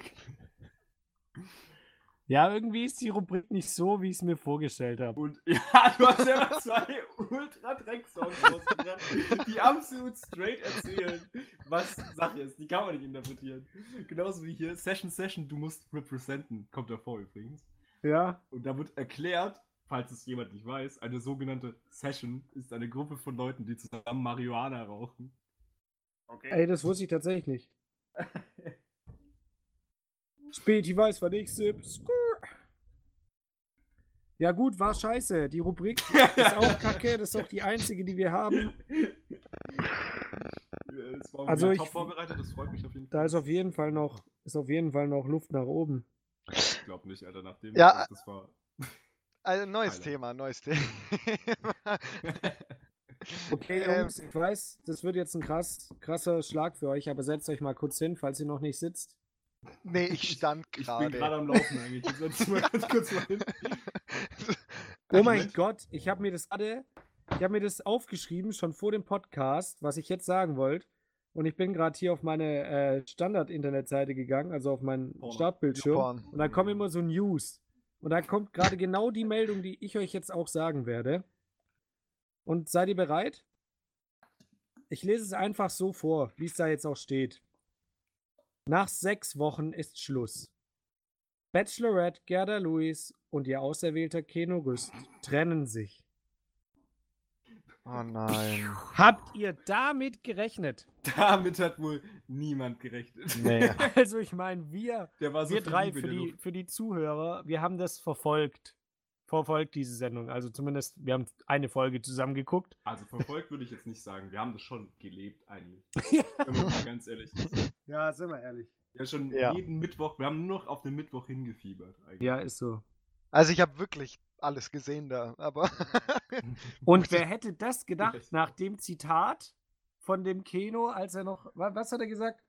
Ja, irgendwie ist die Rubrik nicht so, wie ich es mir vorgestellt habe. Und *laughs* ja, du hast ja zwei Ultra-Dreck-Songs rausgebracht, die absolut straight erzählen, was Sache ist. Die kann man nicht interpretieren. Genauso wie hier Session Session, du musst representen, kommt davor übrigens. Ja. Und da wird erklärt, falls es jemand nicht weiß, eine sogenannte Session ist eine Gruppe von Leuten, die zusammen Marihuana rauchen. Okay. Ey, das wusste ich tatsächlich nicht. *laughs* Späti weiß, sipp. Skrrr. Ja gut, war scheiße. Die Rubrik *laughs* ist auch kacke. Das ist auch die einzige, die wir haben. Es war Also ich- top vorbereitet, das freut mich auf jeden Da Fall. ist auf jeden Fall noch, ist auf jeden Fall noch Luft nach oben. Ich glaube nicht, Alter, nachdem Ja, das war. Also neues Highlight. Thema, neues *laughs* Thema. *laughs* Okay, Ähm, Jungs, ich weiß, das wird jetzt ein krass, krasser Schlag für euch, aber setzt euch mal kurz hin, falls ihr noch nicht sitzt. nee, ich stand Ich bin gerade gerade. am Laufen eigentlich. Dich mal ganz kurz mal hin. *laughs* Oh mein Moment. Gott, ich habe mir das gerade, ich habe mir das aufgeschrieben, schon vor dem Podcast, was ich jetzt sagen wollte. Und ich bin gerade hier auf meine äh, Standard-Internetseite gegangen, also auf meinen Porno. Startbildschirm. Porn. Und da kommen immer so News. Und da kommt gerade genau die Meldung, die ich euch jetzt auch sagen werde. Und seid ihr bereit? Ich lese es einfach so vor, wie es da jetzt auch steht. Nach sechs Wochen ist Schluss. Bachelorette Gerda Lewis und ihr auserwählter Keno Rüst trennen sich. Oh nein. Habt ihr damit gerechnet? Damit hat wohl niemand gerechnet. Nee. *laughs* Also ich meine, wir, Der war so wir viel drei Liebe für die, für die Zuhörer, wir haben das verfolgt. Verfolgt diese Sendung. Also zumindest, wir haben eine Folge zusammen geguckt. Also verfolgt würde ich jetzt nicht sagen. Wir haben das schon gelebt eigentlich. *laughs* Wenn man mal ganz ehrlich ist. Ja, sind wir ehrlich. Ja, schon Ja. jeden Mittwoch. Wir haben nur noch auf den Mittwoch hingefiebert. Eigentlich. Ja, ist so. Also ich habe wirklich alles gesehen da, aber *laughs* Und wer hätte das gedacht nach dem Zitat von dem Keno, als er noch, wa- was hat er gesagt?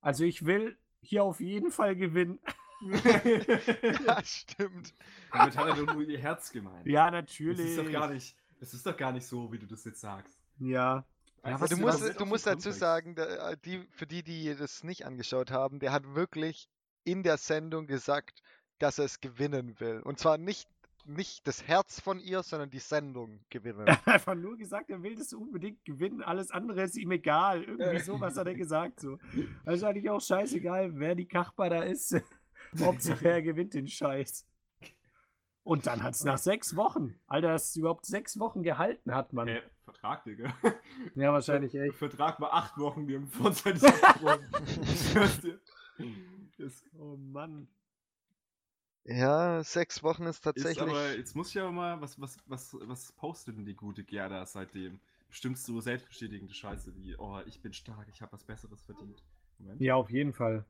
Also ich will hier auf jeden Fall gewinnen. *laughs* ja, stimmt. Damit hat er doch nur ihr Herz gemeint. Ja, Das natürlich. ist doch gar nicht, das ist doch gar nicht so, wie du das jetzt sagst. Ja. Also was Du du musst, das du musst dazu sagen, da, die, für die, die das nicht angeschaut haben, der hat wirklich in der Sendung gesagt, dass er es gewinnen will. Und zwar nicht, nicht das Herz von ihr, sondern die Sendung gewinnen. Er hat einfach nur gesagt, er will das unbedingt gewinnen. Alles andere ist ihm egal. Irgendwie sowas hat er gesagt. So. Also eigentlich auch scheißegal, wer die Kachbar da ist. *laughs* Hauptsache er gewinnt den Scheiß. Und dann hat es nach sechs Wochen. Alter, dass es überhaupt sechs Wochen gehalten hat, Mann. Hä? Vertrag, Digga. Ja, wahrscheinlich echt. Vertrag war acht Wochen, die haben vorzeitig. *laughs* Das Oh Mann. Ja, sechs Wochen ist ist tatsächlich. aber, jetzt muss ich aber mal, was, was, was, was postet denn die gute Gerda seitdem? Bestimmt so selbstbestätigende Scheiße wie, oh, ich bin stark, ich habe was Besseres verdient. Moment. Ja, auf jeden Fall.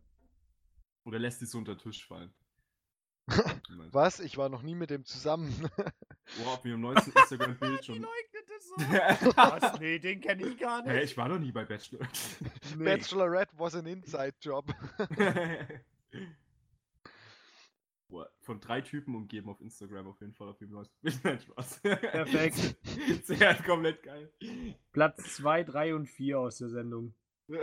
Oder lässt die so unter den Tisch fallen? *laughs* Was? Ich war noch nie mit dem zusammen. Oh, auf ihrem *laughs* neuesten Instagram-Bild schon. so. *laughs* Was? Nee, den kenne ich gar nicht. ich war noch nie bei Bachelor. Nee. Bachelorette was an Inside-Job. Boah, Von drei Typen umgeben auf Instagram auf jeden Fall auf ihrem neuesten Bild. Nein, Spaß. Perfekt. *laughs* Sehr komplett geil. Platz 2, 3 und 4 aus der Sendung. *laughs*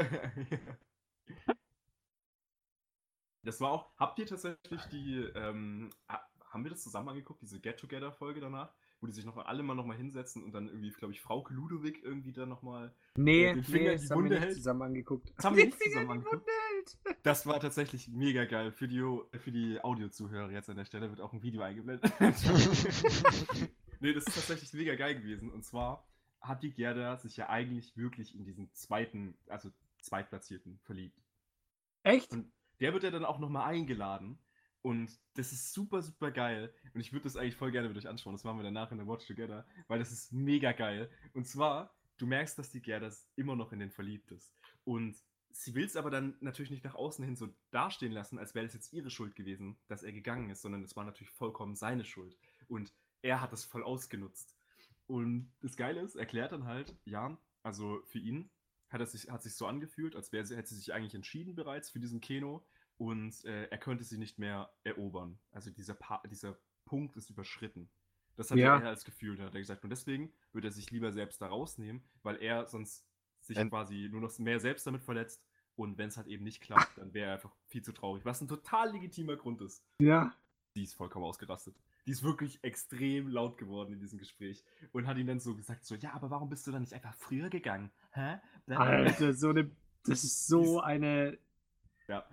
Das war auch. Habt ihr tatsächlich die. Ähm, ha- haben wir das zusammen angeguckt, diese Get-Together-Folge danach? Wo die sich noch mal alle mal nochmal hinsetzen und dann irgendwie, glaube ich, Frau Ludowig irgendwie dann nochmal. Nee, den Finger nee, in die das haben wir Wunde hält? zusammen angeguckt. Das haben wir nicht zusammen angeguckt. Hält. *laughs* Das war tatsächlich mega geil. Für die, für die Audio-Zuhörer jetzt an der Stelle wird auch ein Video eingeblendet. *laughs* nee, das ist tatsächlich mega geil gewesen. Und zwar hat die Gerda sich ja eigentlich wirklich in diesen zweiten, also Zweitplatzierten verliebt. Echt? Und der wird ja dann auch nochmal eingeladen. Und das ist super, super geil. Und ich würde das eigentlich voll gerne mit euch anschauen. Das machen wir danach in der Watch Together, weil das ist mega geil. Und zwar, du merkst, dass die Gerda immer noch in den verliebt ist. Und sie will es aber dann natürlich nicht nach außen hin so dastehen lassen, als wäre es jetzt ihre Schuld gewesen, dass er gegangen ist, sondern es war natürlich vollkommen seine Schuld. Und er hat das voll ausgenutzt. Und das Geile ist, erklärt dann halt, ja, also für ihn hat es sich, hat sich so angefühlt, als wäre sie, hätte sie sich eigentlich entschieden bereits für diesen Keno und äh, er könnte sie nicht mehr erobern. Also dieser, pa dieser Punkt ist überschritten. Das hat Ja. er als Gefühl, hat er gesagt. Und deswegen würde er sich lieber selbst da rausnehmen, weil er sonst sich Ent- quasi nur noch mehr selbst damit verletzt. Und wenn es halt eben nicht klappt, dann wäre er einfach viel zu traurig. Was ein total legitimer Grund ist. Ja. Die ist vollkommen ausgerastet. Die ist wirklich extrem laut geworden in diesem Gespräch und hat ihm dann so gesagt: so, ja, aber warum bist du dann nicht einfach früher gegangen? Hä? Alter, so eine. Das *laughs* ist so eine. Ja.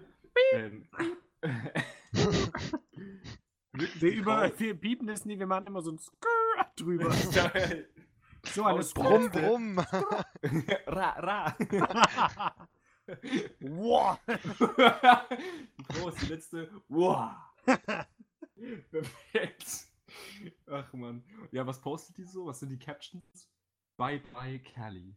Ähm, *laughs* *laughs* Wir, über, wir piepen das nie, wir machen immer so ein Skrrr drüber. So eine Brumm, brumm. *laughs* ra, ra. *laughs* wow. die ist die letzte. Wow. *laughs* Perfekt. Ach man. Ja, was postet die so? Was sind die Captions? Bye bye Cali.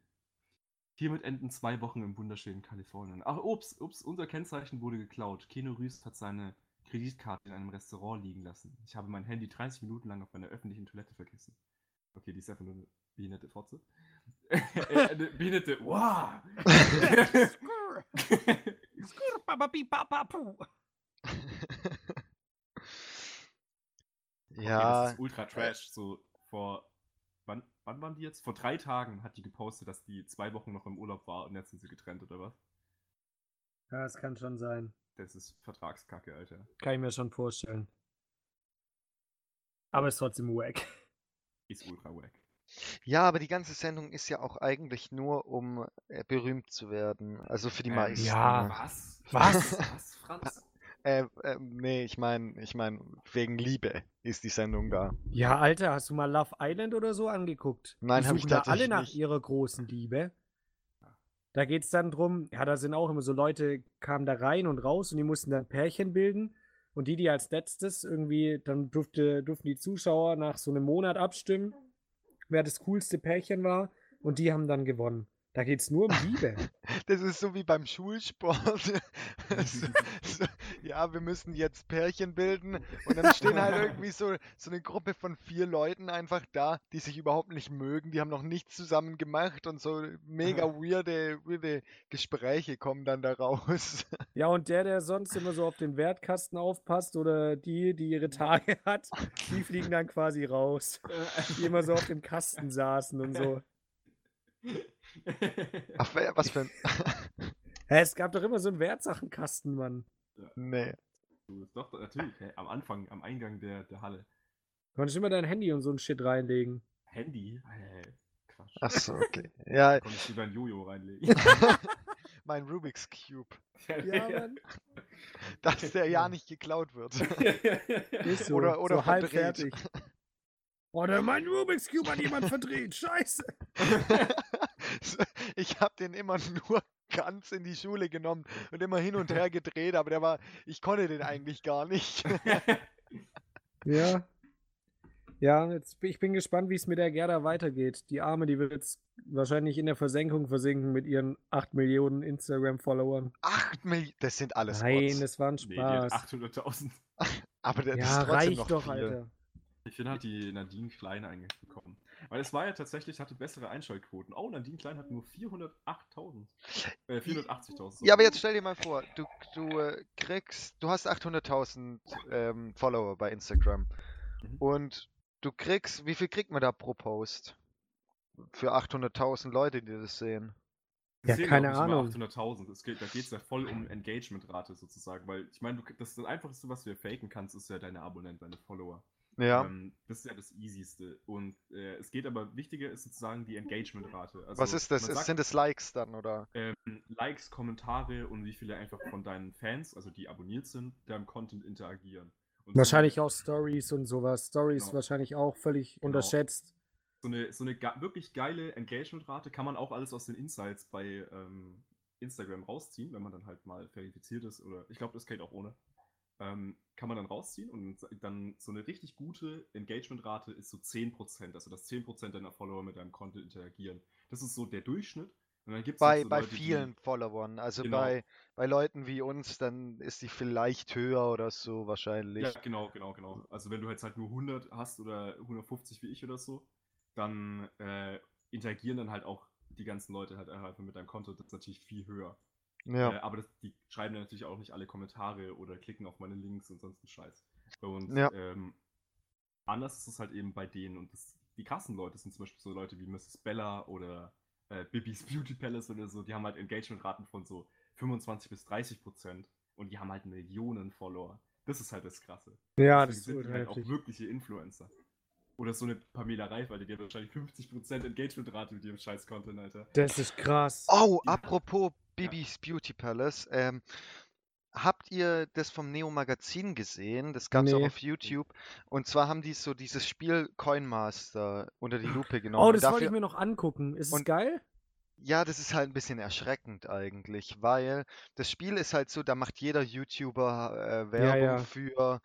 Hiermit enden zwei Wochen im wunderschönen Kalifornien. Ach, ups, ups, unser Kennzeichen wurde geklaut. Keno Rüst hat seine Kreditkarte in einem Restaurant liegen lassen. Ich habe mein Handy 30 Minuten lang auf einer öffentlichen Toilette vergessen. Okay, die ist einfach nur behinderte Fotze. *laughs* äh, eine behinderte. Wow! *laughs* Okay, ja, das ist ultra trash. So vor. Wann, wann waren die jetzt? Vor drei Tagen hat die gepostet, dass die zwei Wochen noch im Urlaub war und jetzt sind sie getrennt, oder was? Ja, das kann schon sein. Das ist Vertragskacke, Alter. Kann ich mir schon vorstellen. Aber ist trotzdem wack. Ist ultra wack. Ja, aber die ganze Sendung ist ja auch eigentlich nur, um äh, berühmt zu werden. Also für die Ähm, meisten. ja. ne? Was? *laughs* Was? Was, *laughs* Franz? Äh, äh, nee, ich meine, ich meine, wegen Liebe ist die Sendung da. Ja, Alter, hast du mal Love Island oder so angeguckt? Nein, Die hab ich suchen da alle tatsächlich nach nicht. ihrer großen Liebe. Da geht es dann drum, ja, da sind auch immer so Leute, kamen da rein und raus und die mussten dann Pärchen bilden. Und die, die als letztes irgendwie, dann durfte, durften die Zuschauer nach so einem Monat abstimmen, wer das coolste Pärchen war. Und die haben dann gewonnen. Da geht es nur um Liebe. *laughs* Das ist so wie beim Schulsport. *laughs* ja, wir müssen jetzt Pärchen bilden und dann stehen halt *laughs* irgendwie so, so eine Gruppe von vier Leuten einfach da, die sich überhaupt nicht mögen, die haben noch nichts zusammen gemacht und so mega *laughs* weirde, weirde Gespräche kommen dann da raus. Ja, und der, der sonst immer so auf den Wertkasten aufpasst oder die, die ihre Tage *laughs* hat, die fliegen dann quasi raus. Die immer so auf dem Kasten saßen und so. Ach, was für ein. Hä, es gab doch immer so einen Wertsachenkasten, Mann. Nee. Du, Doch, natürlich. Hä, am Anfang, am Eingang der, der Halle. Konntest immer dein Handy und so ein Shit reinlegen. Handy? Hä, Quatsch. Ach so, okay. Ja, Konntest du dein Jojo reinlegen. *laughs* mein Rubik's Cube. Ja, Mann. Dass der ja nicht geklaut wird. *laughs* Ist so, Oder- oder so halb verdreht. fertig. Oh, der mein Rubik's Cube hat jemand verdreht. Scheiße. *laughs* ich habe den immer nur ganz in die Schule genommen und immer hin und her gedreht, aber der war, ich konnte den eigentlich gar nicht. *laughs* Ja. Ja, jetzt, bin- ich bin gespannt, wie es mit der Gerda weitergeht. Die Arme, die wird jetzt wahrscheinlich in der Versenkung versinken mit ihren 8 Millionen Instagram-Followern. 8 Millionen, das sind alles Nein, Bots. das war ein Nee, Spaß. 800.000. *laughs* Aber der, das ja, ist trotzdem reicht noch doch, viel. Alter. Ich finde, hat die Nadine Klein eigentlich bekommen. Weil es war ja tatsächlich, hatte bessere Einschaltquoten. Oh, Nadine Klein hat nur 408.000. Äh, 480.000. Ja, aber jetzt stell dir mal vor, du, du äh, kriegst, du hast 800.000 ähm, Follower bei Instagram Mhm. und du kriegst, wie viel kriegt man da pro Post? Für 800.000 Leute, die das sehen. Ja, zählen keine Ahnung. 800.000. Es geht, da geht es ja voll um Engagementrate sozusagen. Weil ich meine, das, das Einfachste, was du ja faken kannst, ist ja deine Abonnenten, deine Follower. Ja. Ähm, das ist ja das Easyste. Und äh, es geht aber, wichtiger ist sozusagen die Engagementrate. Also, Was ist das? sagt, sind es Likes dann oder? ähm, Likes, Kommentare und wie viele einfach von deinen Fans, also die abonniert sind, deinem Content interagieren. Und Wahrscheinlich so, auch Stories und sowas. Stories Genau. wahrscheinlich auch völlig Genau. unterschätzt. so eine, so eine wirklich geile Engagementrate kann man auch alles aus den Insights bei ähm, Instagram rausziehen, wenn man dann halt mal verifiziert ist oder ich glaube, das geht auch ohne. Ähm, kann man dann rausziehen und dann so eine richtig gute Engagementrate ist so 10%, also dass 10% deiner Follower mit deinem Content interagieren. Das ist so der Durchschnitt. Und dann gibt's Bei, halt so bei Leute, die- vielen Followern. Also Genau. bei, bei Leuten wie uns, dann ist die vielleicht höher oder so wahrscheinlich. Ja, genau, genau, genau. Also wenn du jetzt halt nur 100 hast oder 150 wie ich oder so, dann äh, interagieren dann halt auch die ganzen Leute halt einfach mit deinem Content. Das ist natürlich viel höher. Ja. Äh, aber das, die schreiben ja natürlich auch nicht alle Kommentare oder klicken auf meine Links und sonst einen Scheiß. Und Ja. ähm, anders ist es halt eben bei denen. Und das, die krassen Leute sind zum Beispiel so Leute wie Mrs. Bella oder äh, Bibis *laughs* Beauty Palace oder so. Die haben halt Engagementraten von so 25 bis 30 Prozent. Und die haben halt Millionen Follower. Das ist halt das Krasse. Ja, Deswegen das ist sind halt auch wirkliche Influencer. Oder so eine Pamela Reif, Alter, die hat wahrscheinlich 50% Engagementrate mit ihrem scheiß Content, Alter. Das ist krass. Oh, apropos Bibis Beauty Palace. Ähm, habt ihr das vom Neo Magazin gesehen? Das gab es auch Nee. auf YouTube. Und zwar haben die so dieses Spiel Coin Master unter die Lupe genommen. Oh, das wollte dafür, ich mir noch angucken. Ist es Und- geil? Ja, das ist halt ein bisschen erschreckend eigentlich, weil das Spiel ist halt so, da macht jeder YouTuber äh, Werbung ja. für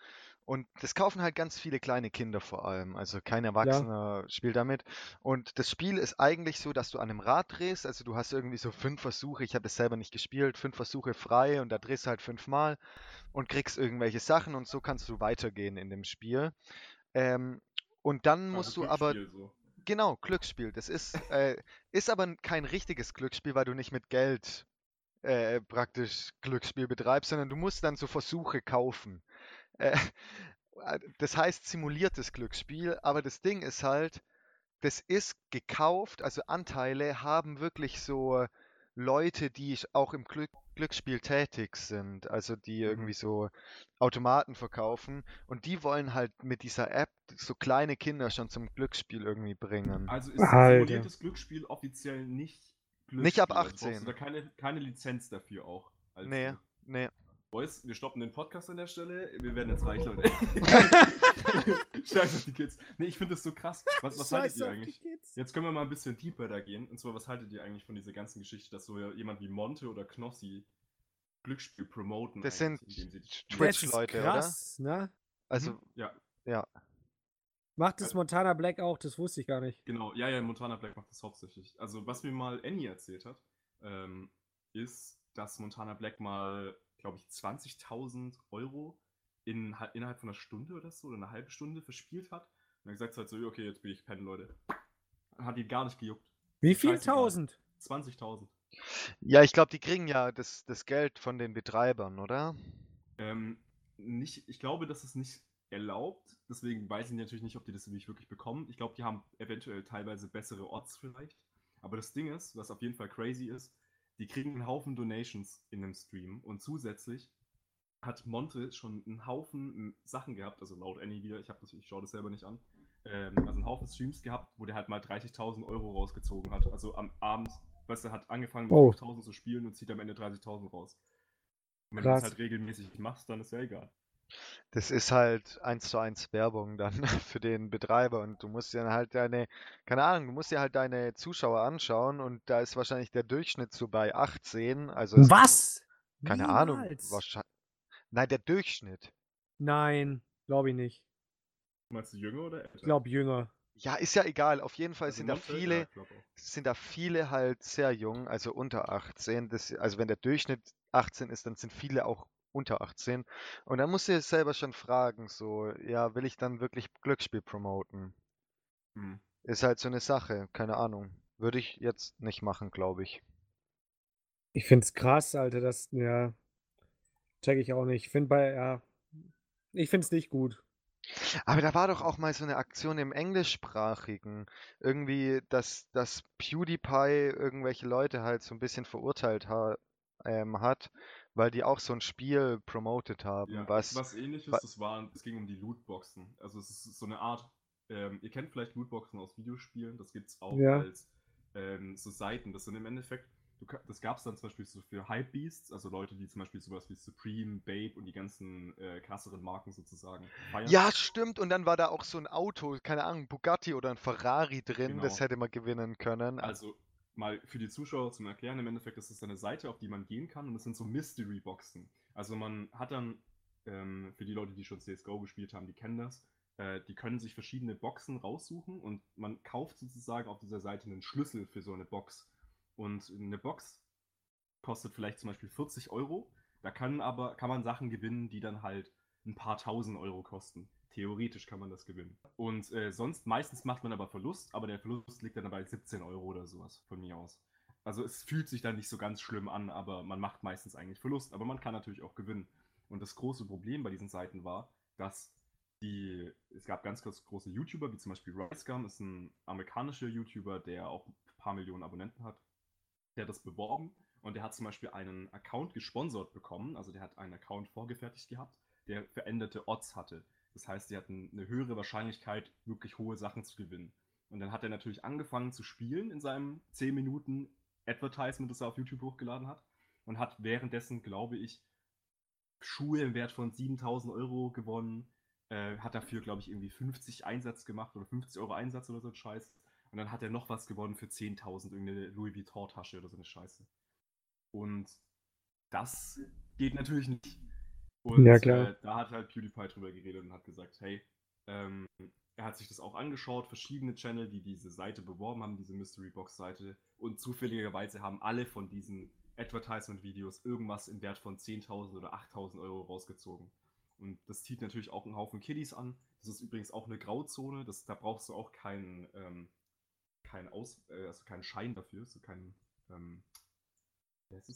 und das kaufen halt ganz viele kleine Kinder vor allem, also kein Erwachsener spielt damit. Und das Spiel ist eigentlich so, dass du an einem Rad drehst, also du hast irgendwie so fünf Versuche, ich habe es selber nicht gespielt, fünf Versuche frei und da drehst du halt fünfmal und kriegst irgendwelche Sachen und so kannst du weitergehen in dem Spiel. Ähm, und dann musst Also du aber so. Genau, Glücksspiel. Das ist, äh, ist aber kein richtiges Glücksspiel, weil du nicht mit Geld äh, praktisch Glücksspiel betreibst, sondern du musst dann so Versuche kaufen. Äh, *laughs* das heißt simuliertes Glücksspiel, aber das Ding ist halt, das ist gekauft, also Anteile haben wirklich so Leute, die auch im Glück Glücksspiel tätig sind, also die Mhm. irgendwie so Automaten verkaufen und die wollen halt mit dieser App so kleine Kinder schon zum Glücksspiel irgendwie bringen. Also ist Alter. simuliertes Glücksspiel offiziell nicht Glücksspiel. Nicht ab Also brauchst 18. du da keine, keine Lizenz dafür auch. Nee, nee. Boys, wir stoppen den Podcast an der Stelle. Wir werden jetzt reich, Leute. *laughs* Scheiß auf die Kids. Nee, ich finde das so krass. Was, was haltet ihr eigentlich? Jetzt können wir mal ein bisschen deeper da gehen. Und zwar, was haltet ihr eigentlich von dieser ganzen Geschichte, dass so jemand wie Monte oder Knossi Glücksspiel promoten? Das sind indem sie Twitch- die- Das ist Leute, oder? krass, ne? Also, Mhm, Ja, Macht das Montana Black auch, das wusste ich gar nicht. Genau, ja, ja, Montana Black macht das hauptsächlich. Also, was mir mal Annie erzählt hat, ähm, ist, dass Montana Black mal glaube ich, 20.000 Euro in, innerhalb von einer Stunde oder so, oder eine halbe Stunde verspielt hat. Und dann gesagt hat so, okay, jetzt bin ich pennen, Leute. Hat ihn gar nicht gejuckt. Wie viel tausend? 20.000. Ja, ich glaube, die kriegen ja das, das Geld von den Betreibern, oder? Ähm, nicht, ich glaube, das ist nicht erlaubt. Deswegen weiß ich natürlich nicht, ob die das wirklich bekommen. Ich glaube, die haben eventuell teilweise bessere Orts vielleicht. Aber das Ding ist, was auf jeden Fall crazy ist, die kriegen einen Haufen Donations in dem Stream und zusätzlich hat Monte schon einen Haufen Sachen gehabt, also laut Annie wieder, ich, das, ich schaue das selber nicht an, ähm, also einen Haufen Streams gehabt, wo der halt mal 30.000 Euro rausgezogen hat. Also am Abend, weißt du, hat angefangen mit oh. 5.000 zu spielen und zieht am Ende 30.000 raus. Und wenn Krass. du das halt regelmäßig machst, dann ist ja egal. Das ist halt eins zu eins Werbung dann *laughs* für den Betreiber und du musst dir halt deine, keine Ahnung, du musst dir halt deine Zuschauer anschauen und da ist wahrscheinlich der Durchschnitt so bei 18. Also Was? Keine Niemals. Ahnung. Wahrscheinlich. Nein, der Durchschnitt. Nein, glaube ich nicht. Meinst du jünger oder älter? Ich glaube jünger. Ja, ist ja egal. Auf jeden Fall also sind da viele, ja, sind da viele halt sehr jung, also unter 18. Das, also wenn der Durchschnitt 18 ist, dann sind viele auch unter 18. Und dann musst du dir selber schon fragen, so, ja, will ich dann wirklich Glücksspiel promoten? Hm. Ist halt so eine Sache, keine Ahnung. Würde ich jetzt nicht machen, glaube ich. Ich finde es krass, Alter, das, ja, check ich auch nicht. Ich finde bei, ja, ich finde es nicht gut. Aber da war doch auch mal so eine Aktion im Englischsprachigen. Irgendwie, dass, dass PewDiePie irgendwelche Leute halt so ein bisschen verurteilt ha ähm, hat, weil die auch so ein Spiel promotet haben. Ja, was, was ähnliches, das war, es ging um die Lootboxen. Also es ist so eine Art, ähm, ihr kennt vielleicht Lootboxen aus Videospielen, das gibt es auch ja. als ähm, so Seiten. Das sind im Endeffekt du, das gab es dann zum Beispiel so für Hypebeasts, also Leute, die zum Beispiel sowas wie Supreme, Babe und die ganzen äh, krasseren Marken sozusagen feiern. Ja, stimmt. Und dann war da auch so ein Auto, keine Ahnung, Bugatti oder ein Ferrari drin, genau. das hätte man gewinnen können. Also mal für die Zuschauer zum Erklären, im Endeffekt ist es eine Seite, auf die man gehen kann und es sind so Mystery-Boxen. Also man hat dann, ähm, für die Leute, die schon CSGO gespielt haben, die kennen das, äh, die können sich verschiedene Boxen raussuchen und man kauft sozusagen auf dieser Seite einen Schlüssel für so eine Box. Und eine Box kostet vielleicht zum Beispiel 40 Euro. Da kann aber kann man Sachen gewinnen, die dann halt ein paar tausend Euro kosten. Theoretisch kann man das gewinnen. Und äh, sonst meistens macht man aber Verlust, aber der Verlust liegt dann bei 17 Euro oder sowas von mir aus. Also es fühlt sich dann nicht so ganz schlimm an, aber man macht meistens eigentlich Verlust, aber man kann natürlich auch gewinnen. Und das große Problem bei diesen Seiten war, dass die, es gab ganz, große YouTuber, wie zum Beispiel Ricegum, ist ein amerikanischer YouTuber, der auch ein paar Millionen Abonnenten hat der hat das beworben und der hat zum Beispiel einen Account gesponsert bekommen, also der hat einen Account vorgefertigt gehabt, der veränderte Odds hatte. Das heißt, die hatten eine höhere Wahrscheinlichkeit, wirklich hohe Sachen zu gewinnen. Und dann hat er natürlich angefangen zu spielen in seinem 10 Minuten Advertisement, das er auf YouTube hochgeladen hat. Und hat währenddessen, glaube ich, Schuhe im Wert von 7000 Euro gewonnen. Äh, hat dafür, glaube ich, irgendwie 50 Einsatz gemacht oder 50 Euro Einsatz oder so ein Scheiß. Und dann hat er noch was gewonnen für 10.000, irgendeine Louis Vuitton-Tasche oder so eine Scheiße. Und das geht natürlich nicht. Und ja, äh, da hat halt PewDiePie drüber geredet und hat gesagt, hey, ähm, er hat sich das auch angeschaut, verschiedene Channel, die diese Seite beworben haben, diese Mystery Box Seite. Und zufälligerweise haben alle von diesen Advertisement-Videos irgendwas im Wert von 10.000 oder 8.000 Euro rausgezogen. Und das zieht natürlich auch einen Haufen Kiddies an. Das ist übrigens auch eine Grauzone. Das, da brauchst du auch keinen ähm, kein Aus, äh, also keinen Schein dafür, so kein, ähm,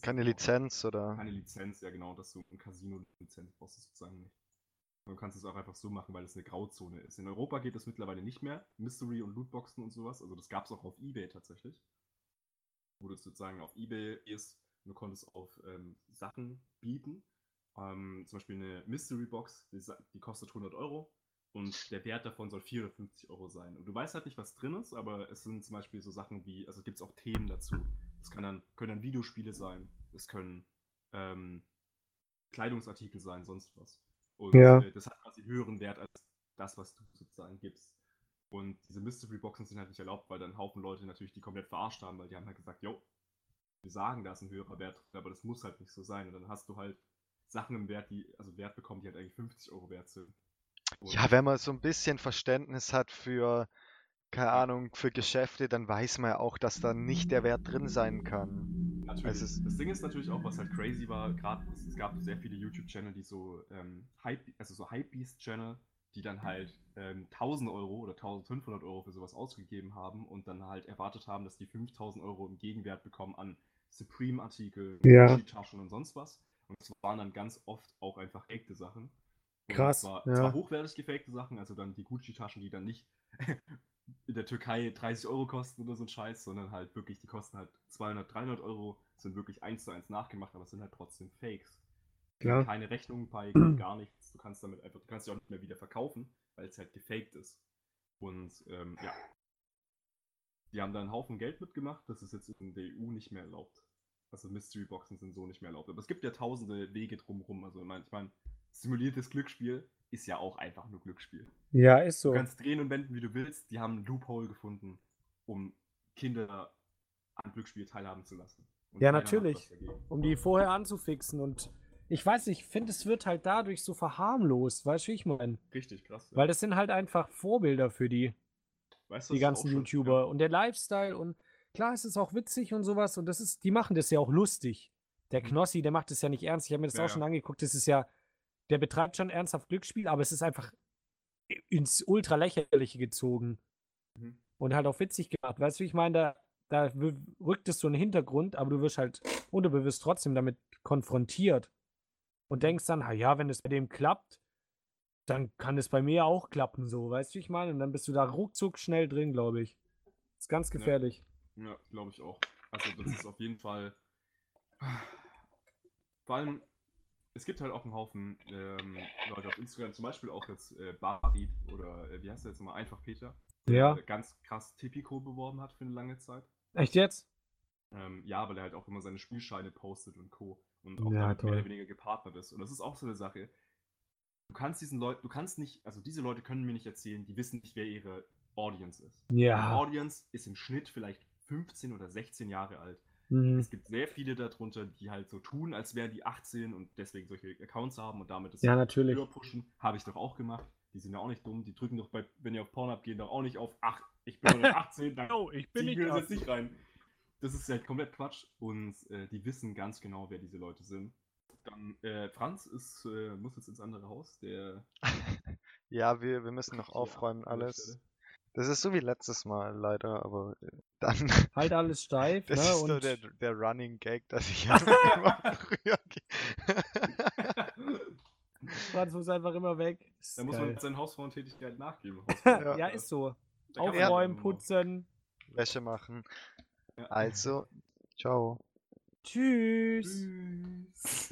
keine Lizenz oder? Keine Lizenz, ja genau, dass du ein Casino-Lizenz brauchst sozusagen nicht. Du kannst es auch einfach so machen, weil es eine Grauzone ist. In Europa geht das mittlerweile nicht mehr. Mystery und Lootboxen und sowas. Also das gab es auch auf Ebay tatsächlich. Wo du sozusagen auf Ebay ist, du konntest auf ähm, Sachen bieten. Ähm, zum Beispiel eine Mystery Box, die, die kostet 100 Euro und der Wert davon soll 450 Euro sein. Und du weißt halt nicht, was drin ist, aber es sind zum Beispiel so Sachen wie, also gibt es auch Themen dazu. Es kann dann, können dann Videospiele sein, es können ähm, Kleidungsartikel sein, sonst was. Und ja. äh, das hat quasi höheren Wert als das, was du sozusagen gibst. Und diese Mystery Boxen sind halt nicht erlaubt, weil dann Haufen Leute natürlich die komplett verarscht haben, weil die haben halt gesagt, jo, wir sagen, da ist ein höherer Wert drin, aber das muss halt nicht so sein. Und dann hast du halt Sachen im Wert, die, also Wert bekommen, die halt eigentlich 50 Euro wert sind. Ja, wenn man so ein bisschen Verständnis hat für, keine Ahnung, für Geschäfte, dann weiß man ja auch, dass da nicht der Wert drin sein kann. Natürlich. Es ist- das Ding ist natürlich auch, was halt crazy war, gerade es, es gab sehr viele YouTube-Channel, die so ähm, Hype, also so Hypebeast-Channel, die dann halt ähm, 1000 Euro oder 1500 Euro für sowas ausgegeben haben und dann halt erwartet haben, dass die 5000 Euro im Gegenwert bekommen an Supreme-Artikel, Ja. Gucci-Taschen und sonst was. Und es waren dann ganz oft auch einfach gefakte Sachen. Und Krass, Zwar, ja. zwar hochwertig gefakte Sachen, also dann die Gucci-Taschen, die dann nicht *laughs* in der Türkei 30 Euro kosten oder so ein Scheiß, sondern halt wirklich, die kosten halt 200, 300 Euro, sind wirklich eins zu eins nachgemacht, aber es sind halt trotzdem Fakes. Klar. Keine Rechnung bei, *clears throat* gar nichts. Du kannst damit einfach, du kannst sie auch nicht mehr wieder verkaufen, weil es halt gefaked ist. Und ähm, ja. Die haben da einen Haufen Geld mitgemacht, das ist jetzt in der EU nicht mehr erlaubt. Also Mystery Boxen sind so nicht mehr erlaubt. Aber es gibt ja tausende Wege drumherum. Also ich meine, simuliertes Glücksspiel ist ja auch einfach nur Glücksspiel. Ja, ist so. Du kannst drehen und wenden, wie du willst. Die haben einen Loophole gefunden, um Kinder an Glücksspiel teilhaben zu lassen. Und Ja, natürlich. um die vorher anzufixen. Und ich weiß nicht, ich finde, es wird halt dadurch so verharmlost, weißt du, wie ich meine? Richtig krass. ja. Weil das sind halt einfach Vorbilder für die, Weißt die ist ganzen auch schon- YouTuber. Und der Lifestyle und klar ist es auch witzig und sowas. Und das ist, die machen das ja auch lustig. Der Mhm. Knossi, der macht das ja nicht ernst. Ich habe mir das Ja, auch schon ja. angeguckt. Das ist ja, der betreibt schon ernsthaft Glücksspiel, aber es ist einfach ins ultra lächerliche gezogen. Mhm. Und halt auch witzig gemacht. Weißt du, wie ich meine, da, da rückt es so in den Hintergrund, aber du wirst halt unterbewusst trotzdem damit konfrontiert. Und denkst dann, ja, wenn es bei dem klappt, dann kann es bei mir auch klappen, so, weißt du, wie ich meine? Und dann bist du da ruckzuck schnell drin, glaube ich. ist ganz Ja. gefährlich. Ja, glaube ich auch. Also das ist auf jeden Fall. Vor allem, es gibt halt auch einen Haufen ähm, Leute auf Instagram, zum Beispiel auch jetzt äh, Barit oder äh, wie heißt der jetzt nochmal? Einfach Peter. Der Ja. ganz krass Tipico beworben hat für eine lange Zeit. Echt jetzt? Ähm, ja, weil er halt auch immer seine Spielscheine postet und Co. Und auch Ja, damit mehr oder weniger gepartnert ist. Und das ist auch so eine Sache. Du kannst diesen Leuten, du kannst nicht, also diese Leute können mir nicht erzählen, die wissen nicht, wer ihre Audience ist. Die Ja. Audience ist im Schnitt vielleicht 15 oder 16 Jahre alt. Mhm. Es gibt sehr viele darunter, die halt so tun, als wären die 18 und deswegen solche Accounts haben und damit das Ja, natürlich. höher pushen. Habe ich doch auch gemacht. Die sind ja auch nicht dumm. Die drücken doch bei, wenn ihr auf Pornhub geht, doch auch nicht auf, ach, ich bin nur *laughs* 18, dann Oh, ich mir das jetzt nicht rein. Das ist halt komplett Quatsch und äh, die wissen ganz genau, wer diese Leute sind. Dann, äh, Franz ist, äh, muss jetzt ins andere Haus. Der *laughs* Ja, wir, wir müssen noch aufräumen alles. Das ist so wie letztes Mal leider, aber äh, dann. *laughs* Halt alles steif, *laughs* Das ne? ist so Und der, der Running Gag, dass ich *laughs* ja immer früher gehe. Franz muss einfach immer weg. Da muss man seinen Hausfrauentätigkeit nachgeben. ja, Ja. ist so. Da Aufräumen, putzen. Wäsche machen. Ja. Also, ciao. Tschüss. Tschüss.